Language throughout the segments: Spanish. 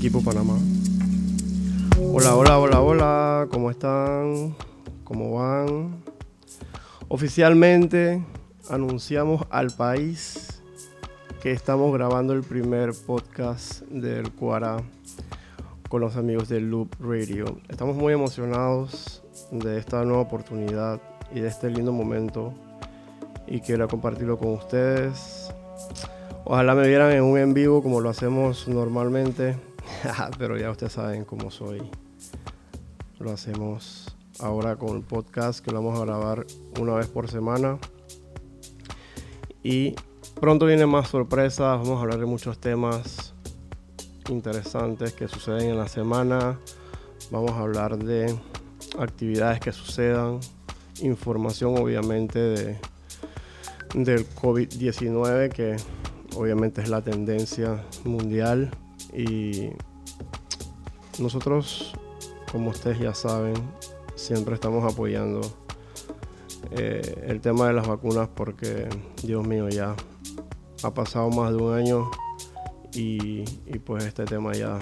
equipo Panamá. Hola, hola, hola, hola, ¿cómo están? ¿Cómo van? Oficialmente anunciamos al país que estamos grabando el primer podcast del Cuara con los amigos de Loop Radio. Estamos muy emocionados de esta nueva oportunidad y de este lindo momento y quiero compartirlo con ustedes. Ojalá me vieran en un en vivo como lo hacemos normalmente, pero ya ustedes saben cómo soy. Lo hacemos ahora con el podcast que lo vamos a grabar una vez por semana. Y pronto vienen más sorpresas, vamos a hablar de muchos temas interesantes que suceden en la semana. Vamos a hablar de actividades que sucedan, información obviamente de, del COVID-19 que obviamente es la tendencia mundial y nosotros, como ustedes ya saben, siempre estamos apoyando eh, el tema de las vacunas porque, Dios mío, ya ha pasado más de un año y, pues este tema ya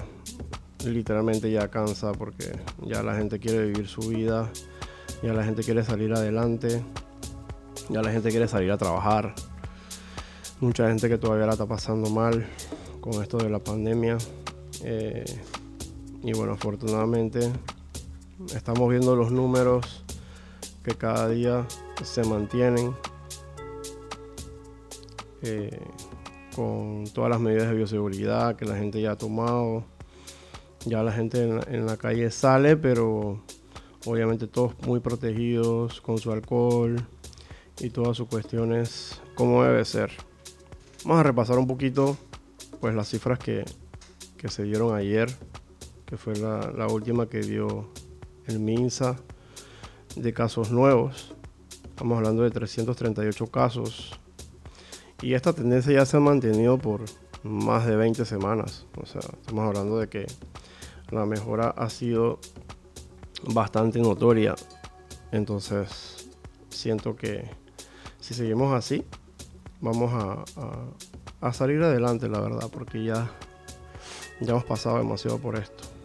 literalmente ya cansa porque ya la gente quiere vivir su vida, ya la gente quiere salir adelante, ya la gente quiere salir a trabajar mucha gente que todavía la está pasando mal con esto de la pandemia. Eh, y bueno, afortunadamente estamos viendo los números que cada día se mantienen eh, con todas las medidas de bioseguridad que la gente ya ha tomado. Ya la gente en en la calle sale, pero obviamente todos muy protegidos con su alcohol y todas sus cuestiones como debe ser. Vamos a repasar un poquito pues las cifras que, se dieron ayer, que fue la, última que dio el MINSA de casos nuevos. Estamos hablando de 338 casos. Y esta tendencia ya se ha mantenido por más de 20 semanas. O sea, estamos hablando de que la mejora ha sido bastante notoria. Entonces, siento que si seguimos así, vamos a, salir adelante, la verdad, porque ya, ya hemos pasado demasiado por esto.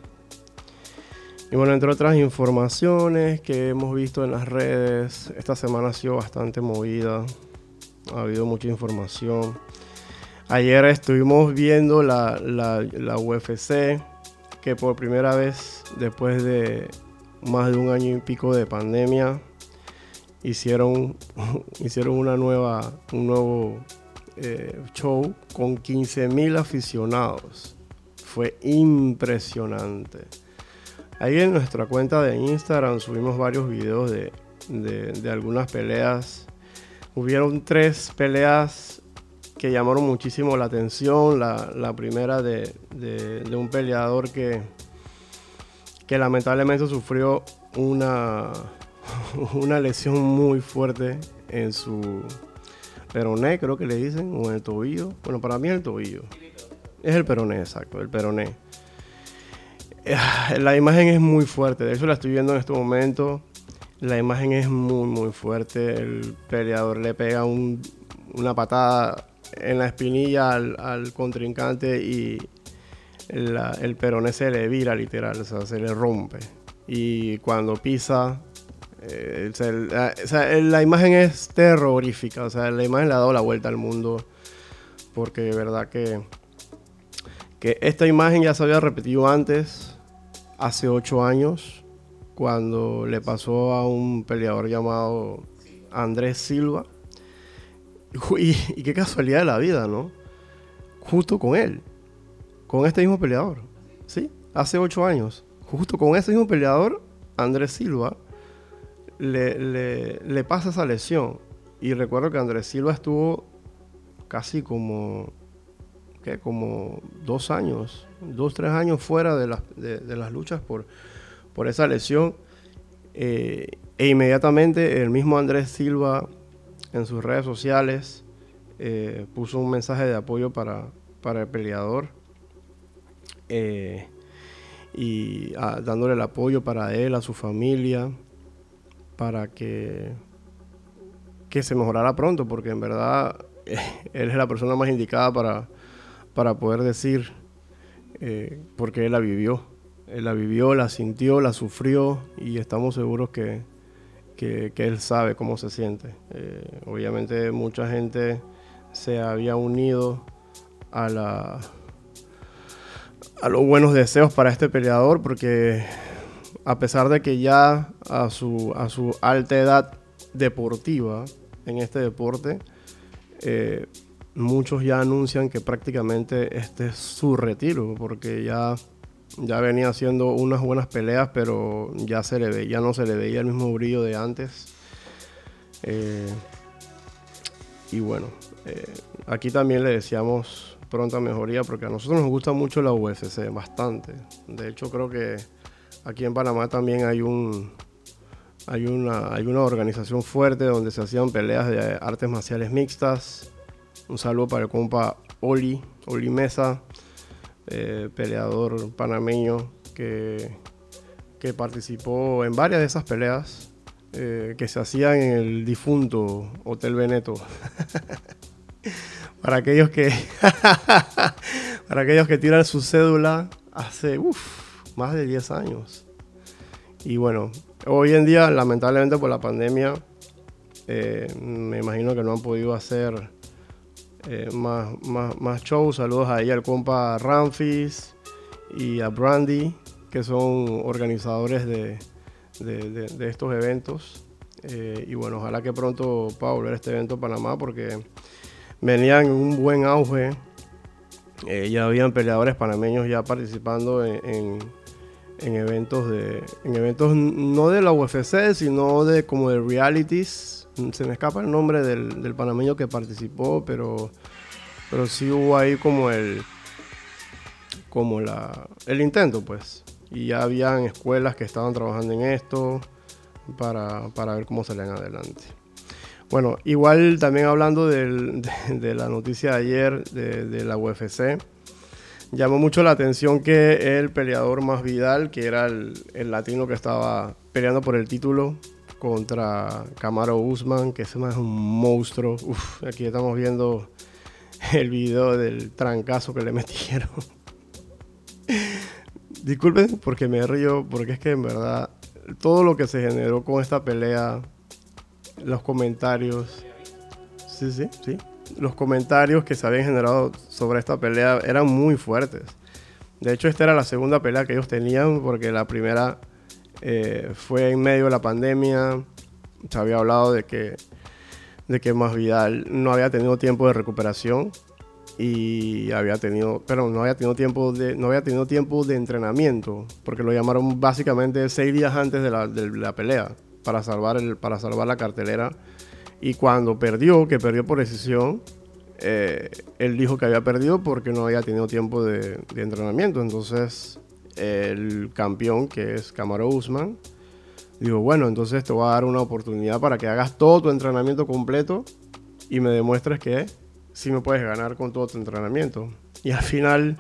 Y bueno, entre otras informaciones que hemos visto en las redes, esta semana ha sido bastante movida, ha habido mucha información. Ayer estuvimos viendo la, UFC, que por primera vez después de más de un año y pico de pandemia, hicieron, hicieron una nueva, un nuevo eh, show con 15.000 aficionados. Fue impresionante. Ahí en nuestra cuenta de Instagram subimos varios videos de, de, algunas peleas. Hubieron tres peleas que llamaron muchísimo la atención. La, primera de, de, un peleador que, que lamentablemente sufrió una, una lesión muy fuerte en su peroné, creo que le dicen, o en el tobillo. Bueno, para mí es el tobillo. Es el peroné, exacto, el peroné. La imagen es muy fuerte, de hecho la estoy viendo en este momento. La imagen es muy, muy fuerte. El peleador le pega una patada en la espinilla al, contrincante y el peroné se le vira literal, o sea, se le rompe. Y cuando pisa, eh, la, imagen es terrorífica, o sea, la imagen le ha dado la vuelta al mundo, porque de verdad que, que esta imagen ya se había repetido antes, hace ocho años, cuando le pasó a un peleador llamado Andrés Silva. Y, qué casualidad de la vida, ¿no? Justo con él, con este mismo peleador, ¿sí? Hace ocho años, justo con ese mismo peleador, Andrés Silva, le, le, pasa esa lesión. Y recuerdo que Andrés Silva estuvo casi como, ¿qué? como dos años, dos, tres años fuera de, de, las luchas por, por esa lesión. Eh, e inmediatamente el mismo Andrés Silva en sus redes sociales eh, puso un mensaje de apoyo para, para el peleador. Eh, y ah, dándole el apoyo para él, a su familia, para que, que se mejorara pronto, porque en verdad él es la persona más indicada para, para poder decir eh, porque él la vivió. Él la vivió, la sintió, la sufrió y estamos seguros que, que, él sabe cómo se siente. Eh, obviamente mucha gente se había unido a, la, a los buenos deseos para este peleador porque a pesar de que ya a su, a su alta edad deportiva en este deporte, eh, muchos ya anuncian que prácticamente este es su retiro, porque ya, ya venía haciendo unas buenas peleas, pero ya, se le ya no se le veía el mismo brillo de antes. Eh, y bueno, eh, aquí también le deseamos pronta mejoría, porque a nosotros nos gusta mucho la UFC, bastante. De hecho, creo que aquí en Panamá también hay un... Hay una, hay una organización fuerte donde se hacían peleas de artes marciales mixtas, un saludo para el compa Oli, Oli Mesa, eh, peleador panameño que, que, participó en varias de esas peleas eh, que se hacían en el difunto Hotel Veneto. para aquellos que para aquellos que tiran su cédula hace más de 10 años. Y bueno, hoy en día, lamentablemente por la pandemia, eh, me imagino que no han podido hacer eh, más, más, shows. Saludos ahí al compa Ramfis y a Brandy, que son organizadores de, de, estos eventos. Eh, y bueno, ojalá que pronto pueda volver a este evento Panamá porque venían en un buen auge. Eh, ya habían peleadores panameños ya participando en, en, eventos de en eventos no de la UFC sino de como de realities se me escapa el nombre del, panameño que participó, pero, pero sí hubo ahí como el, como la, el intento, pues. Y ya habían escuelas que estaban trabajando en esto para, ver cómo salían adelante. Bueno, igual también hablando de, la noticia de ayer de, la UFC, llamó mucho la atención que el peleador más Vidal, que era el, el latino que estaba peleando por el título, contra Camaro Usman, que ese más es un monstruo. Uf, aquí estamos viendo el video del trancazo que le metieron. Disculpen porque me río, porque es que en verdad todo lo que se generó con esta pelea, los comentarios, sí, sí, sí, los comentarios que se habían generado sobre esta pelea eran muy fuertes. De hecho, esta era la segunda pelea que ellos tenían, porque la primera eh, fue en medio de la pandemia. Se había hablado de que, de que Masvidal no había tenido tiempo de recuperación y había tenido, pero no había tenido tiempo de, no había tenido tiempo de entrenamiento, porque lo llamaron básicamente seis días antes de la, de la pelea para salvar el, para salvar la cartelera. Y cuando perdió, que perdió por decisión, eh, él dijo que había perdido porque no había tenido tiempo de entrenamiento. Entonces el campeón, que es Camaro Usman, digo, bueno, entonces te voy a dar una oportunidad para que hagas todo tu entrenamiento completo y me demuestres que sí me puedes ganar con todo tu entrenamiento. Y al final,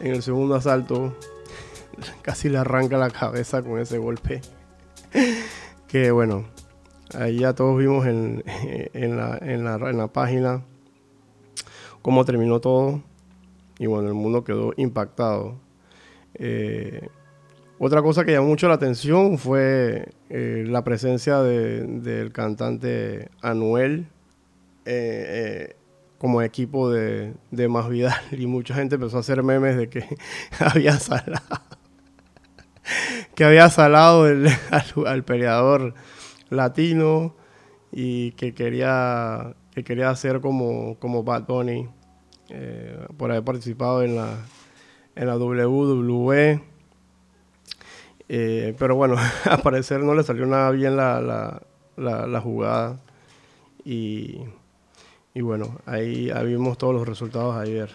en el segundo asalto, casi le arranca la cabeza con ese golpe. que bueno, ahí ya todos vimos en, la, en, la, en la página cómo terminó todo. Y bueno, el mundo quedó impactado. Eh, otra cosa que llamó mucho la atención fue eh, la presencia del cantante Anuel eh, como equipo de, de Más Vidal y mucha gente empezó a hacer memes de que había salado que había salado al, peleador latino y que quería que quería hacer como, como Bad Bunny por haber participado en la en la WWE. Eh, pero bueno, a parecer no le salió nada bien la, la, jugada. Y, y, bueno, ahí, vimos todos los resultados ayer.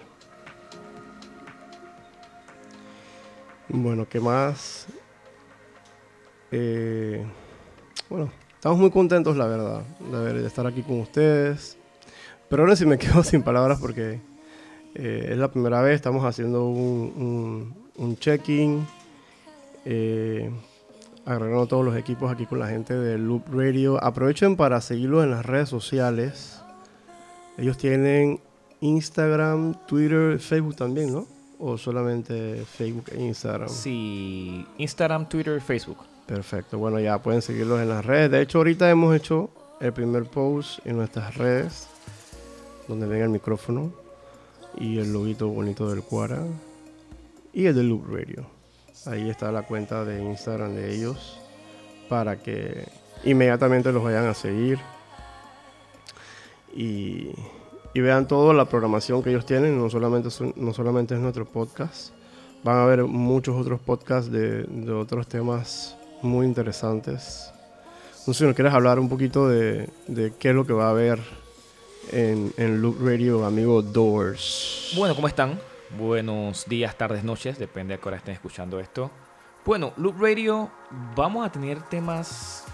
Bueno, ¿qué más? Eh, bueno, estamos muy contentos, la verdad, de, estar aquí con ustedes. Pero ahora sí me quedo sin palabras porque eh, es la primera vez, estamos haciendo un, un, check-in, eh, agregando todos los equipos aquí con la gente de Loop Radio. Aprovechen para seguirlos en las redes sociales. Ellos tienen Instagram, Twitter, Facebook también, ¿no? o solamente Facebook e Instagram? Sí, Instagram, Twitter, Facebook. Perfecto, bueno, ya pueden seguirlos en las redes. De hecho, ahorita hemos hecho el primer post en nuestras redes, donde ven el micrófono y el loguito bonito del Cuara y el de Loop Radio. Ahí está la cuenta de Instagram de ellos para que inmediatamente los vayan a seguir y, vean toda la programación que ellos tienen. No solamente, no solamente es nuestro podcast, van a ver muchos otros podcasts de, de otros temas muy interesantes. No sé si nos quieres hablar un poquito de, de qué es lo que va a haber en, Loop Radio, amigo Doors. Bueno, ¿cómo están? Buenos días, tardes, noches, depende a qué hora estén escuchando esto. Bueno, Loop Radio, vamos a tener temas.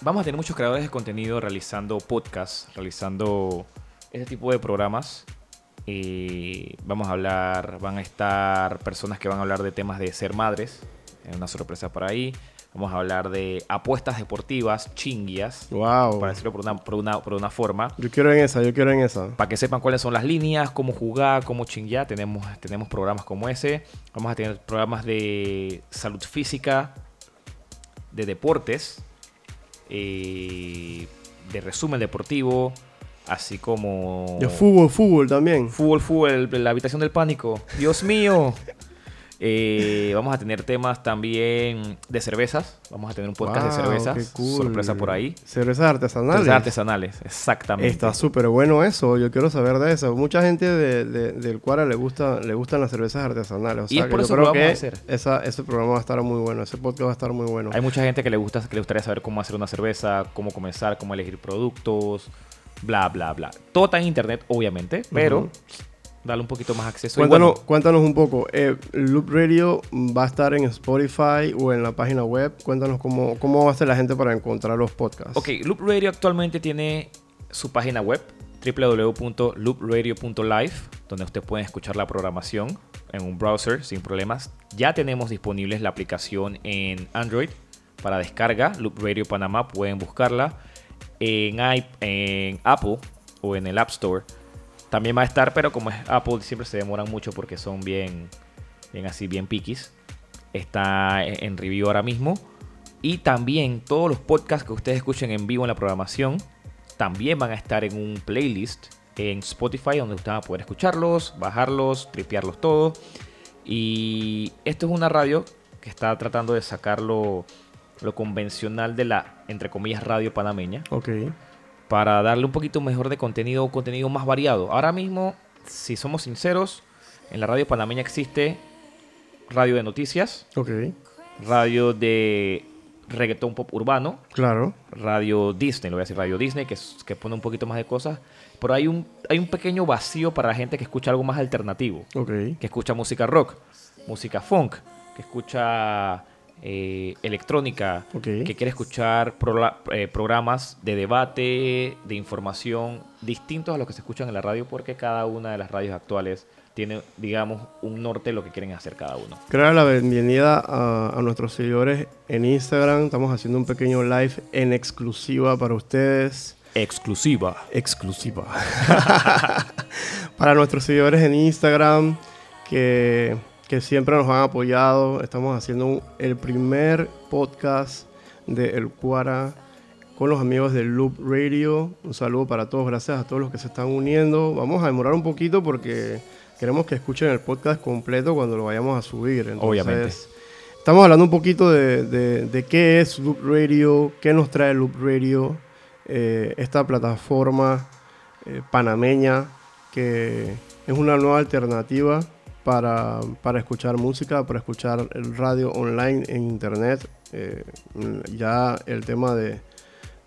Vamos a tener muchos creadores de contenido realizando podcasts, realizando ese tipo de programas. Y vamos a hablar, van a estar personas que van a hablar de temas de ser madres, una sorpresa por ahí. Vamos a hablar de apuestas deportivas, chinguias. Wow. Para decirlo por una, por, una, por una forma. Yo quiero en esa, yo quiero en esa. Para que sepan cuáles son las líneas, cómo jugar, cómo chinguear. Tenemos, tenemos programas como ese. Vamos a tener programas de salud física, de deportes, eh, de resumen deportivo, así como... De fútbol, fútbol también. Fútbol, fútbol, la habitación del pánico. Dios mío. Eh, vamos a tener temas también de cervezas. Vamos a tener un podcast de cervezas. cool. Sorpresa por ahí. Cervezas artesanales. Cervezas artesanales, exactamente. Está súper bueno eso, yo quiero saber de eso. Mucha gente de, de- del Cuara le gusta le gustan las cervezas artesanales. O Y sea, es por que eso yo creo que que hacer. esa- ese programa va a estar muy bueno, ese podcast va a estar muy bueno. Hay mucha gente que le gusta, que le gustaría saber cómo hacer una cerveza, cómo comenzar, cómo elegir productos, bla, bla, bla. Todo está en internet, obviamente, pero. Dale un poquito más acceso. Cuéntanos, bueno, cuéntanos un poco, eh, Loop Radio va a estar en Spotify o en la página web. Cuéntanos cómo, cómo va a hacer la gente para encontrar los podcasts. ok, Loop Radio actualmente tiene su página web www.loopradio.live donde usted puede escuchar la programación en un browser sin problemas. Ya tenemos disponibles la aplicación en Android para descarga, Loop Radio Panamá, pueden buscarla en Apple o en el App Store. También va a estar, pero como es Apple, siempre se demoran mucho porque son bien, bien así, bien piquis. Está en en review ahora mismo. Y también todos los podcasts que ustedes escuchen en vivo en la programación también van a estar en un playlist en Spotify donde ustedes van a poder escucharlos, bajarlos, tripearlos todos. Y esto es una radio que está tratando de sacar lo, lo convencional de la, entre comillas, radio panameña Ok, para darle un poquito mejor de contenido, contenido más variado. Ahora mismo, si somos sinceros, en la radio panameña existe radio de noticias, ok, radio de reggaetón pop urbano, claro. radio Disney, lo voy a decir radio Disney, que, es- que pone un poquito más de cosas, pero hay un, hay un pequeño vacío para la gente que escucha algo más alternativo, que escucha música rock, música funk, que escucha eh, electrónica, que quiere escuchar eh, programas de debate, de información distintos a los que se escuchan en la radio, porque cada una de las radios actuales tiene, digamos, un norte de lo que quieren hacer cada uno. Dar la bienvenida a, a nuestros seguidores en Instagram. Estamos haciendo un pequeño live en exclusiva para ustedes. Exclusiva. Exclusiva. para nuestros seguidores en Instagram que, que siempre nos han apoyado. Estamos haciendo un- el primer podcast de El Cuara con los amigos de Loop Radio. Un saludo para todos. Gracias a todos los que se están uniendo. Vamos a demorar un poquito porque queremos que escuchen el podcast completo cuando lo vayamos a subir. Entonces, Obviamente. Estamos hablando un poquito de, de- de qué es Loop Radio, qué nos trae Loop Radio, eh, esta plataforma eh, panameña que es una nueva alternativa para, para escuchar música, para escuchar radio online en internet. Eh, ya el tema de,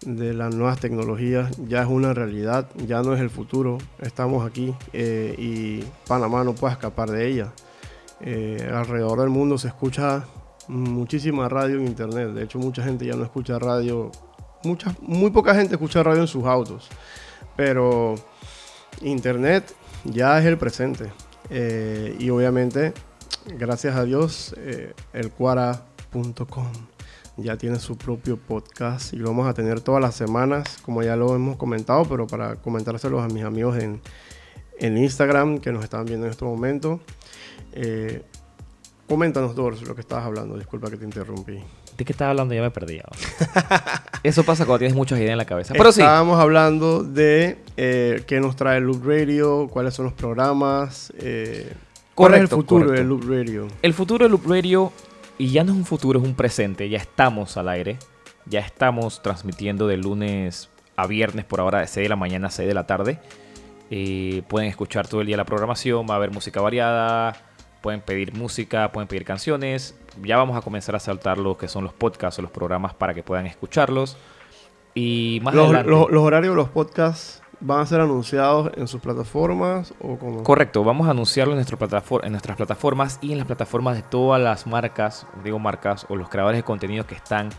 de las nuevas tecnologías ya es una realidad, ya no es el futuro. Estamos aquí eh, y Panamá no puede escapar de ella. Eh, alrededor del mundo se escucha muchísima radio en internet. De hecho, mucha gente ya no escucha radio. Mucha, muy poca gente escucha radio en sus autos. Pero internet ya es el presente. Eh, y obviamente, gracias a Dios, eh, elcuara.com ya tiene su propio podcast y lo vamos a tener todas las semanas, como ya lo hemos comentado, pero para comentárselos a mis amigos en, en Instagram, que nos están viendo en este momento. Eh, coméntanos, Dors, lo que estabas hablando. Disculpa que te interrumpí. ¿De qué estás hablando? Ya me perdí. Eso pasa cuando tienes muchas ideas en la cabeza. Pero sí, Estábamos hablando de eh, qué nos trae Loop Radio, cuáles son los programas, eh, cuál es el futuro correcto. de Loop Radio. el futuro de Loop Radio, y ya no es un futuro, es un presente. Ya estamos al aire. Ya estamos transmitiendo de lunes a viernes por ahora de 6 de la mañana a 6 de la tarde. Eh, pueden escuchar todo el día la programación, va a haber música variada, pueden pedir música, pueden pedir canciones. Ya vamos a comenzar a saltar lo que son los podcasts o los programas para que puedan escucharlos. Y más Los, adelante. los- los horarios de los podcasts van a ser anunciados en sus plataformas o como... Correcto, vamos a anunciarlo en, nuestro platafor- en nuestras plataformas y en las plataformas de todas las marcas, digo marcas, o los creadores de contenido que están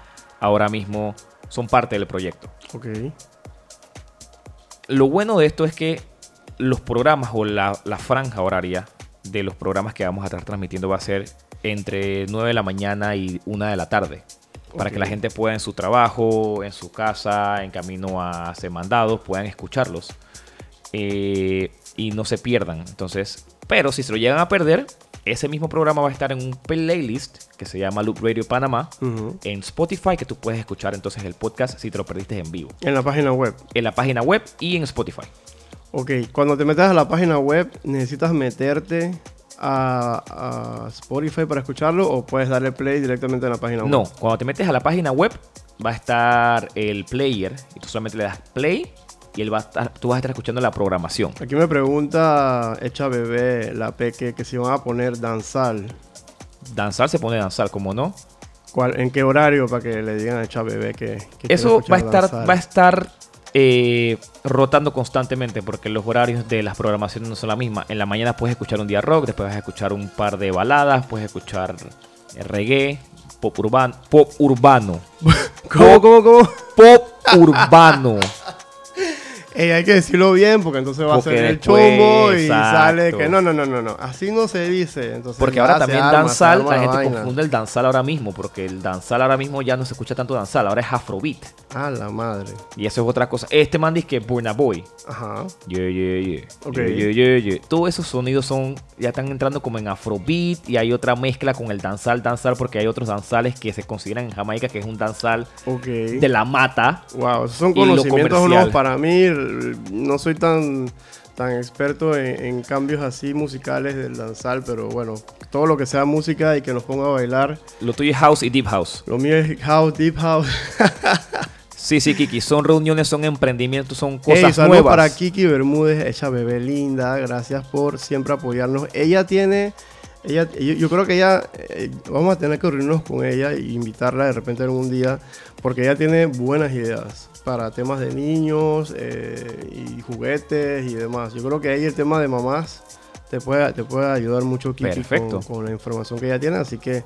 ahora mismo, son parte del proyecto. Ok. Lo bueno de esto es que los programas o la, la franja horaria de los programas que vamos a estar transmitiendo va a ser entre 9 de la mañana y 1 de la tarde. Para que la gente pueda en su trabajo, en su casa, en camino a hacer mandados, puedan escucharlos. eh, y no se pierdan. Entonces, pero si se lo llegan a perder, ese mismo programa va a estar en un playlist que se llama Loop Radio Panamá en Spotify, que tú puedes escuchar entonces el podcast si te lo perdiste en vivo. En la página web. En la página web y en Spotify. Ok, cuando te metas a la página web, ¿necesitas meterte a, a Spotify para escucharlo o puedes darle play directamente en la página web? No, cuando te metes a la página web va a estar el player y tú solamente le das play y él va a estar, tú vas a estar escuchando la programación. Aquí me pregunta Echa Bebé, la peque, que si van a poner danzal. Danzar se pone danzar, como no. ¿Cuál, ¿En qué horario para que le digan a Echa Bebé que, que Eso va a estar, danzal? va a estar eh, rotando constantemente porque los horarios de las programaciones no son la misma. En la mañana puedes escuchar un día rock, después vas a escuchar un par de baladas, puedes escuchar eh, reggae, pop urbano, pop urbano, ¿Cómo, cómo, cómo? pop urbano. Ey, hay que decirlo bien porque entonces va Porque a ser el chombo y exacto. sale que no, no, no, no, no. Así no se dice. Entonces Porque ahora también arma, danzal, la la gente vaina. confunde el danzal ahora mismo, porque el danzal ahora mismo ya no se escucha tanto danzal, ahora es afrobeat. A la madre. Y eso es otra cosa. Este man dice que Burna Boy. Ajá. Yeah, yeah, yeah. Ok. Yeah, yeah, yeah. Todos esos sonidos son, ya están entrando como en afrobeat y hay otra mezcla con el danzal, danzal, porque hay otros danzales que se consideran en Jamaica que es un danzal de la mata. Wow, esos son conocimientos nuevos para mí. No soy tan, tan experto en, en cambios así musicales del danzal, pero bueno, todo lo que sea música y que nos ponga a bailar. Lo tuyo es house y deep house. Lo mío es house, deep house. Sí, sí, Kiki. Son reuniones, son emprendimientos, son cosas nuevas. para Kiki Bermúdez, esa bebé linda. Gracias por siempre apoyarnos. Ella tiene, ella, yo, yo creo que ella, eh, vamos a tener que reunirnos con ella e invitarla de repente algún día, porque ella tiene buenas ideas para temas de niños eh, y juguetes y demás. Yo creo que ahí el tema de mamás te puede, te puede ayudar mucho Kiki Perfecto. Con, con la información que ella tiene, así que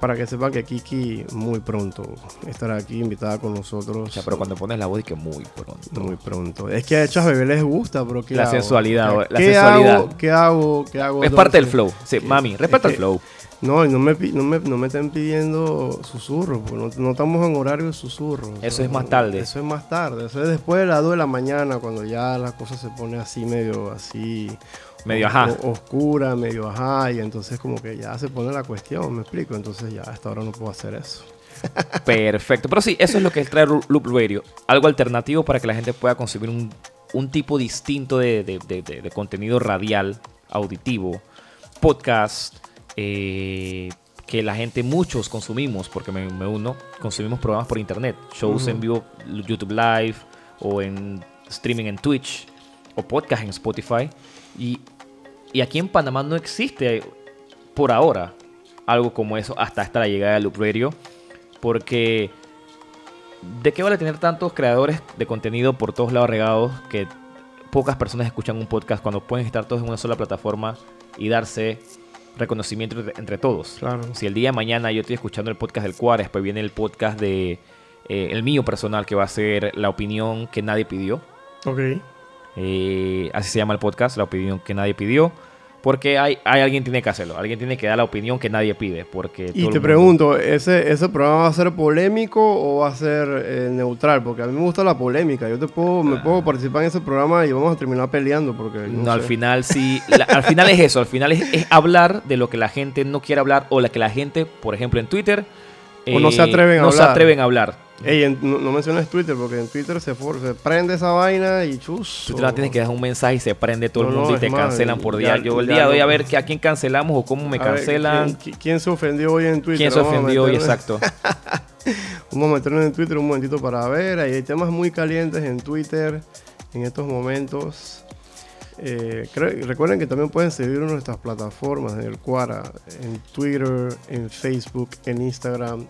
para que sepan que Kiki muy pronto estará aquí invitada con nosotros. O sea, pero cuando pones la voz, y que muy pronto. Muy pronto. Es que a estos bebés les gusta, pero ¿qué La hago? sensualidad, ¿Qué, la qué sensualidad. Hago? ¿Qué hago? ¿Qué hago? Es parte del flow. Sí, mami, respeta Es el flow. No, y no me, no me, no me estén pidiendo susurros, porque no, no estamos en horario de susurros. Eso es más tarde. Eso es más tarde. Eso es después de las 2 de la mañana, cuando ya la cosa se pone así medio así. Medio ajá. oscura, medio ajá. Y entonces como que ya se pone la cuestión, me explico. Entonces ya hasta ahora no puedo hacer eso. Perfecto. Pero sí, eso es lo que trae Ru- Loop Radio. Algo alternativo para que la gente pueda consumir un, un tipo distinto de, de- de- de- de contenido radial, auditivo, podcast, eh, que la gente, muchos consumimos, porque me, me uno, consumimos programas por internet, shows en vivo, YouTube Live, o en streaming en Twitch, o podcast en Spotify. Y, y aquí en Panamá no existe, por ahora, algo como eso hasta hasta la llegada de Loop Radio. Porque ¿de qué vale tener tantos creadores de contenido por todos lados regados que pocas personas escuchan un podcast cuando pueden estar todos en una sola plataforma y darse reconocimiento entre, entre todos? Claro. Si el día de mañana yo estoy escuchando el podcast del Cuara, después viene el podcast de eh, el mío personal que va a ser la opinión que nadie pidió. Ok. Eh, así se llama el podcast, la opinión que nadie pidió. Porque hay, hay alguien tiene que hacerlo, alguien tiene que dar la opinión que nadie pide. Porque Y te mundo- pregunto, ¿ese, ¿ese programa va a ser polémico o va a ser eh, neutral? Porque a mí me gusta la polémica. Yo te puedo, me puedo participar en ese programa y vamos a terminar peleando porque... No, no al final sí. la- al final es eso. Al final es, es hablar de lo que la gente no quiere hablar o la que la gente, por ejemplo, en Twitter. eh, O no se atreven a no se hablar. atreven a hablar. Ey, en- no, no menciones Twitter porque en Twitter se, for- se prende esa vaina y chus. Te la tienes que dejar un mensaje y se prende todo el No, no, mundo y te más, cancelan por día. ya- Yo el día de hoy a ver que a quién cancelamos o cómo me A ver, cancelan. ¿quién, quién se ofendió hoy en Twitter? ¿Quién se ofendió hoy? Exacto. Vamos a meternos en Twitter un momentito para ver. Ahí hay temas muy calientes en Twitter en estos momentos. Eh, recuerden que también pueden seguir nuestras plataformas en el Quara, en Twitter, en Facebook, en Instagram,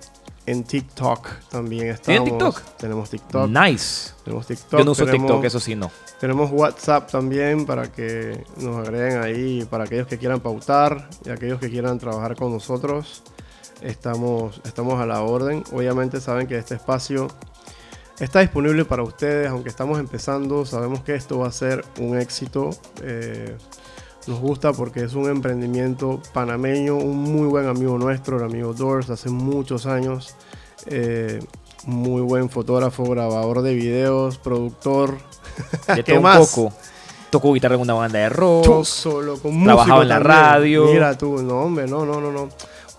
en TikTok también estamos. TikTok? Tenemos TikTok. Nice. Tenemos TikTok. Yo no uso tenemos- TikTok, eso sí no. Tenemos WhatsApp también para que nos agreguen ahí, para aquellos que quieran pautar y aquellos que quieran trabajar con nosotros. Estamos, estamos a la orden. Obviamente saben que este espacio está disponible para ustedes, aunque estamos empezando. Sabemos que esto va a ser un éxito. Eh, nos gusta porque es un emprendimiento panameño, un muy buen amigo nuestro, el amigo Doors, hace muchos años. Eh, muy buen fotógrafo, grabador de videos, productor. De ¿Qué todo un más? poco. Tocó guitarra en una banda de rock. Tú solo, con Trabajaba en la también. radio. Mira tú, no, hombre, no, no, no, no.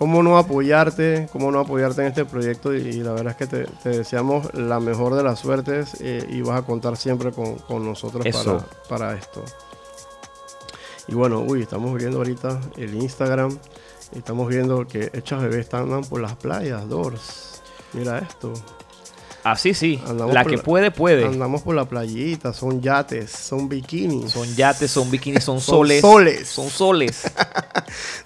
¿Cómo no apoyarte? ¿Cómo no apoyarte en este proyecto? Y, y la verdad es que te, te deseamos la mejor de las suertes eh, y vas a contar siempre con, con nosotros para, para esto. Y bueno, uy, estamos viendo ahorita el Instagram. Y estamos viendo que hechas bebés están por las playas, Dors. Mira esto. Así sí. Andamos La que la- puede, puede. Andamos por la playita, son yates, son bikinis. Son yates, son bikinis, son Son soles. soles. Son soles.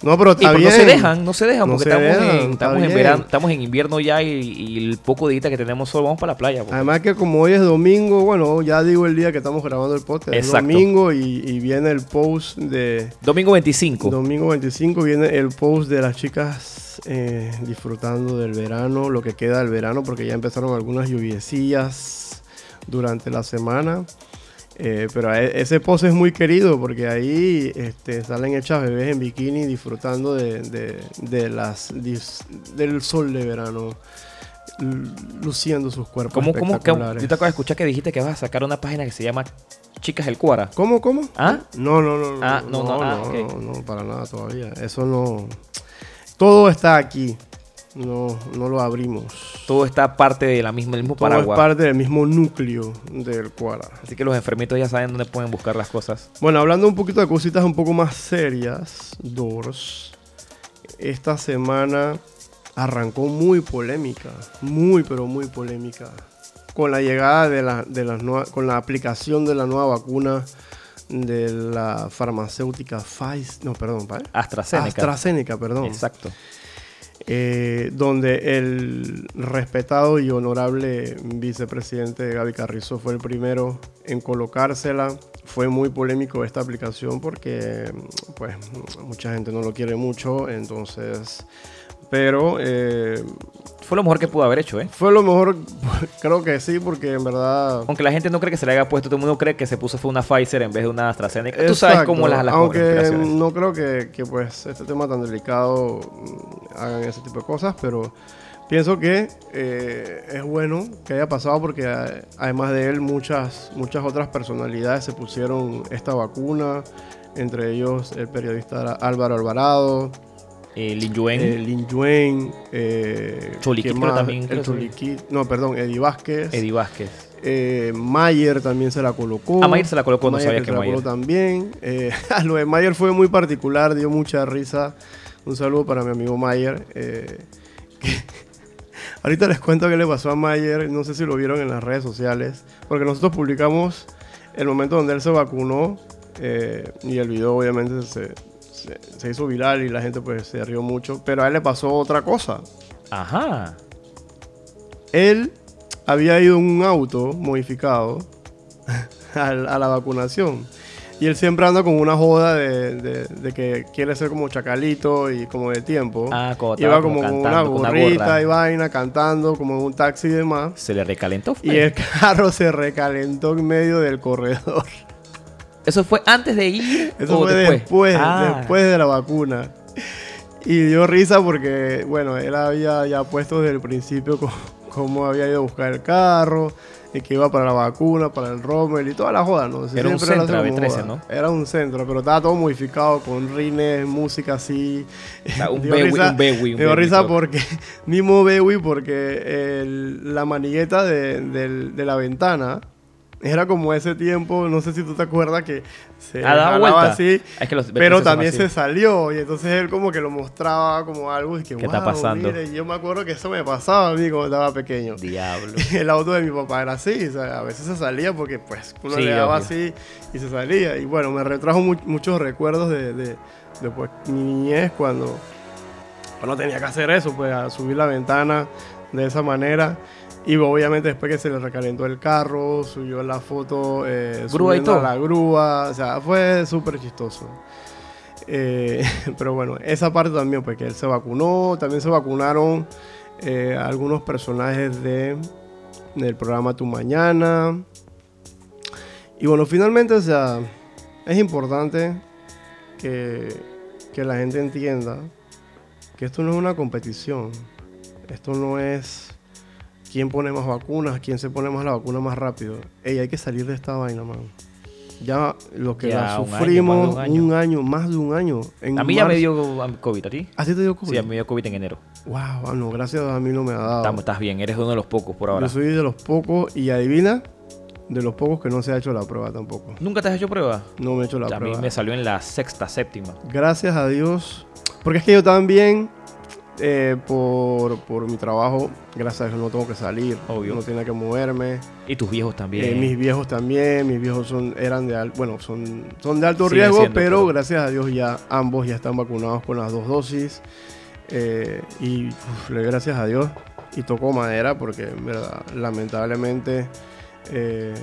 No, pero está bien. no se dejan, no se dejan, No porque se estamos, dejan, en, estamos, en verano, estamos en invierno ya y, y el poco de que tenemos sol, vamos para la playa. Además que como hoy es domingo, bueno, ya digo el día que estamos grabando el podcast, es domingo y, y viene el post de Domingo 25. domingo 25, viene el post de las chicas eh, disfrutando del verano, lo que queda del verano, porque ya empezaron algunas lluviecillas durante la semana. Eh, pero e- ese post es muy querido porque ahí este, salen hechas bebés en bikini disfrutando de, de- de las, dis- del sol de verano, luciendo sus cuerpos. ¿Cómo, cómo, que, yo te acabo de escuchar que dijiste que vas a sacar una página que se llama Chicas del Cuara. ¿Cómo, cómo? ¿Ah? No, no, no. Ah, no, no, ah, ok. no, no, para nada todavía. Eso no. Todo está aquí. No, no lo abrimos. Todo está parte de la misma, del mismo Todo es paraguas. parte del mismo núcleo del Cuara. Así que los enfermitos ya saben dónde pueden buscar las cosas. Bueno, hablando un poquito de cositas un poco más serias, Doors. Esta semana arrancó muy polémica. Muy, pero muy polémica. Con la llegada de la, de las nuevas- con la aplicación de la nueva vacuna de la farmacéutica Pfizer. No, perdón, ¿vale? AstraZeneca. AstraZeneca, perdón. Exacto. Eh, donde el respetado y honorable vicepresidente Gaby Carrizo fue el primero en colocársela. Fue muy polémico esta aplicación porque pues mucha gente no lo quiere mucho, entonces... Pero eh, Fue lo mejor que pudo haber hecho, ¿eh? fue lo mejor, creo que sí, porque en verdad... Aunque la gente no cree que se le haya puesto, todo el mundo cree que se puso fue una Pfizer en vez de una AstraZeneca. Tú sabes Exacto, cómo las, las Aunque no creo que, que, pues este tema tan delicado mm, hagan ese tipo de cosas, pero pienso que eh, es bueno que haya pasado porque eh, además de él muchas, muchas otras personalidades se pusieron esta vacuna, entre ellos el periodista Álvaro Alvarado, Eh, Lin Yuen. eh, Lin Yuen, eh, Choliquit ¿quién creo también, el creo no, perdón, Eddie Vázquez. Eddie Vázquez. Eh, Mayer también se la colocó. A Mayer se la colocó, no Mayer sabía se que la Mayer. colocó también. Eh, lo de Mayer fue muy particular, dio mucha risa. Un saludo para mi amigo Mayer. eh, que- ahorita les cuento qué le pasó a Mayer. No sé si lo vieron en las redes sociales. Porque nosotros publicamos el momento donde él se vacunó. y el video obviamente se, se- se hizo viral y la gente pues se rió mucho. Pero a él le pasó otra cosa. Ajá. Él había ido en un auto modificado a, la vacunación. Y él siempre anda con una joda de, de- de que quiere ser como chacalito y como de tiempo. Ah, cuando Iba como como una gorrita y vaina, cantando como en un taxi y demás. Se le recalentó. Y el carro se recalentó en medio del corredor. ¿Eso fue antes de ir? Eso o fue después? después, Ah, después de la vacuna. Y dio risa porque, bueno, él había ya puesto desde el principio cómo había ido a buscar el carro, y que iba para la vacuna, para el Rommel y toda la joda, ¿no? Era un hace como B13, joda. ¿no? Era un centro, pero estaba todo modificado con rines, música así. sea, un Dio Bewi, un dio Bewi risa todo. porque, mismo Bewi, porque el- la manigueta de, del- de la ventana era como ese tiempo, no sé si tú te acuerdas que se Ah, daba jalaba vuelta. así, Es que los pero B13 son también se salió y entonces él como que lo mostraba como algo y que ¿Qué está "Wow, pasando?" mire", y yo me acuerdo que eso me pasaba a mí cuando estaba pequeño. Diablo. El auto de mi papá era así, o sea, a veces se salía porque pues uno Sí, le daba obvio. así y se salía. Y bueno, me retrajo mu- muchos recuerdos de, de, de, pues, mi niñez cuando, cuando tenía que hacer eso, pues a subir la ventana de esa manera. Y obviamente después que se le recalentó el carro, subió la foto eh, Grúa y subiendo a todo. la grúa, o sea, fue súper chistoso. Eh, pero bueno, esa parte también, pues que él se vacunó, también se vacunaron eh, algunos personajes de, del programa Tu Mañana. Y bueno, finalmente, o sea, es importante que, que la gente entienda que esto no es una competición. Esto no es quién pone más vacunas, quién se pone más la vacuna más rápido. Ey, hay que salir de esta vaina, man. Ya los que Ya la un año, sufrimos un año, más de un año. En A mí ya me dio COVID, ¿a ti? ¿A ti te dio COVID? Sí, a mí me dio COVID en enero. Wow, ah, no, gracias a mí no me ha dado. Estamos- Estás bien, eres uno de los pocos por ahora. Yo soy de los pocos, y adivina, de los pocos que no se ha hecho la prueba tampoco. ¿Nunca te has hecho prueba? No me he hecho la a prueba. mí me salió en la sexta, séptima. Gracias a Dios. Porque es que yo también, eh, por, por mi trabajo, gracias a Dios no tengo que salir. Obvio. No tengo que moverme. Y tus viejos también. Eh, mis viejos también, mis viejos son, eran de al- bueno, son, son de alto Siguen riesgo, siendo, pero, pero- gracias a Dios ya ambos ya están vacunados con las dos dosis. Eh, y uf, le doy gracias a Dios. Y tocó madera porque, verdad, lamentablemente, eh,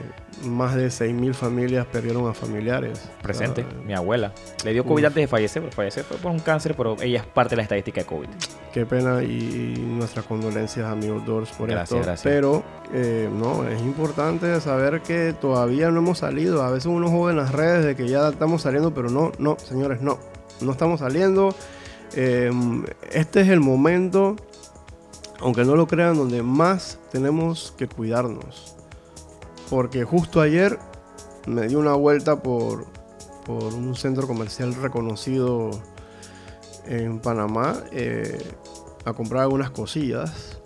más de 6.000 familias perdieron a familiares. Presente, sea, mi abuela. Le dio COVID Uf. antes de fallecer, pero fallecer fue por un cáncer, pero ella es parte de la estadística de COVID. Qué pena y, y nuestras condolencias a amigos Doors por Gracias, esto. gracias. Pero eh, no, es importante saber que todavía no hemos salido. A veces uno joven en las redes de que ya estamos saliendo, pero no, no, señores, no. No estamos saliendo. Eh, este es el momento, aunque no lo crean, donde más tenemos que cuidarnos. Porque justo ayer me di una vuelta por, por un centro comercial reconocido en Panamá eh, a comprar algunas cosillas.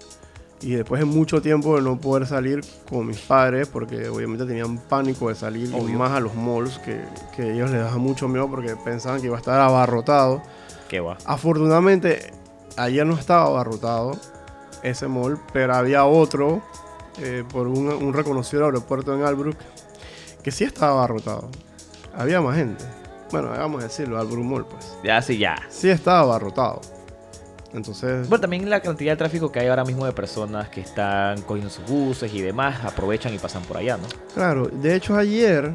Y después de mucho tiempo de no poder salir con mis padres, porque obviamente tenían pánico de salir Obvio. más a los malls, que, que ellos les daba mucho miedo porque pensaban que iba a estar abarrotado. ¿Qué va? Afortunadamente, ayer no estaba abarrotado ese mall, pero había otro eh, por un, un reconocido aeropuerto en Albrook que sí estaba abarrotado. Había más gente. Bueno, vamos a decirlo, Albrook Mall, pues. Ya, sí, ya. Sí estaba abarrotado. Entonces, Bueno, también la cantidad de tráfico que hay ahora mismo de personas que están cogiendo sus buses y demás, aprovechan y pasan por allá, ¿no? claro, de hecho ayer,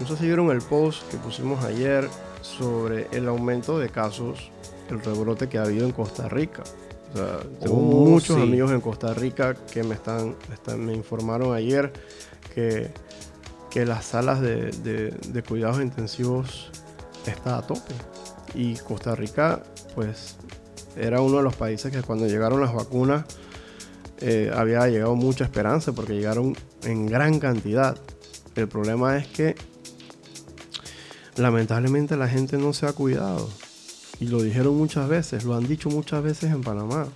no sé si vieron el post que pusimos ayer sobre el aumento de casos, el rebrote que ha habido en Costa Rica. O sea, tengo Oh, muchos sí. amigos en Costa Rica que me están, me están- me informaron ayer que, que las salas de, de- de cuidados intensivos está a tope. Y Costa Rica, pues, era uno de los países que cuando llegaron las vacunas eh, había llegado mucha esperanza porque llegaron en gran cantidad. El problema es que lamentablemente la gente no se ha cuidado. Y lo dijeron muchas veces, lo han dicho muchas veces en Panamá.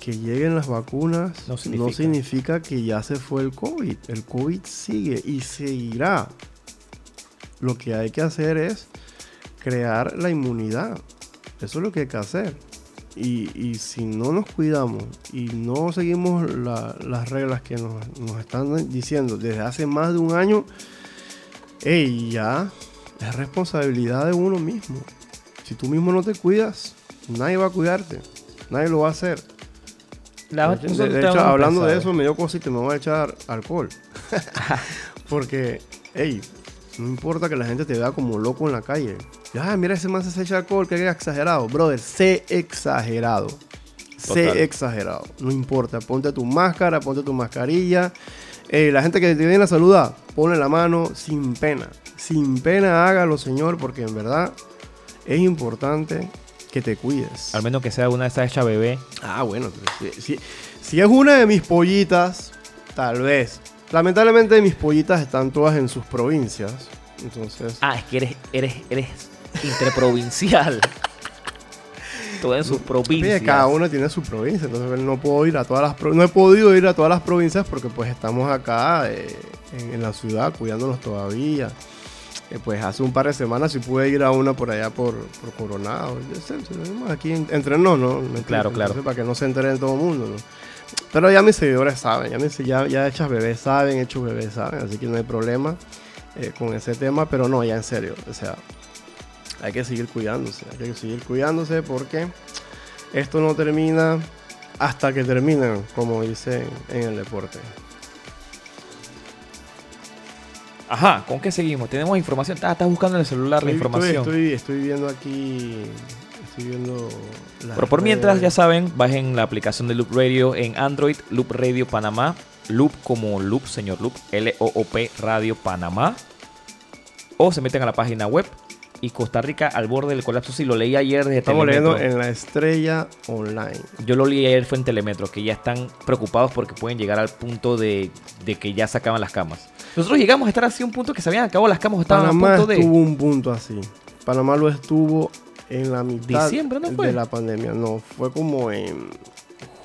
Que lleguen las vacunas No no significa. que ya se fue el COVID. El COVID sigue y seguirá. Lo que hay que hacer es crear la inmunidad. Eso es lo que hay que hacer. Y, y si no nos cuidamos y no seguimos la- las reglas que nos, nos están diciendo desde hace más de un año, ey, ya es responsabilidad de uno mismo. Si tú mismo no te cuidas, nadie va a cuidarte. Nadie lo va a hacer. La- De, hecho, hablando de eso, me dio cosita y me voy a echar alcohol. Porque, hey, no importa que la gente te vea como loco en la calle. Ya, mira ese man se echa alcohol, que exagerado. Brother, sé exagerado. Total. sé exagerado. No importa, ponte tu máscara, ponte tu mascarilla. Eh, la gente que te viene a saludar, ponle la mano sin pena. Sin pena hágalo, señor, porque en verdad es importante que te cuides. Al menos que sea una de esas hechas bebé. Ah, bueno, si, si- si es una de mis pollitas, tal vez. Lamentablemente mis pollitas están todas en sus provincias. Entonces, Ah, es que eres, eres, eres interprovincial. Todo en sus provincias. cada uno tiene su provincia, entonces no puedo ir a todas las no he podido ir a todas las provincias porque pues estamos acá eh, en, en la ciudad cuidándonos todavía. Eh, pues hace un par de semanas sí pude ir a una por allá por, por Coronado. Aquí en- entre ¿no? ¿Me Claro, claro. Para que no se enteren todo el mundo, ¿no? Pero ya mis seguidores saben, ya, mis, ya, ya hechas bebés saben, hechos bebés saben, así que no hay problema eh, con ese tema, pero no, ya en serio, o sea, hay que seguir cuidándose, hay que seguir cuidándose porque esto no termina hasta que terminan, como dicen en el deporte. Ajá, ¿con qué seguimos? Tenemos información. Ah, estás buscando en el celular la Estoy- información. Estoy, estoy viendo aquí, estoy viendo... Pero por mientras, ya saben, bajen la aplicación de Loop Radio en Android, Loop Radio Panamá, Loop como Loop, señor Loop, L-O-O-P Radio Panamá. O se meten a la página web y Costa Rica al borde del colapso. Sí, lo leí ayer desde Estamos Telemetro. leyendo en la estrella online. Yo lo leí ayer fue en Telemetro, que ya están preocupados porque pueden llegar al punto de, de que ya se acaban las camas. Nosotros llegamos a estar así a un punto que se habían acabado las camas, estaban Panamá a punto de... estuvo un punto así. Panamá lo estuvo en la mitad Diciembre, ¿no fue? de la pandemia. No, fue como en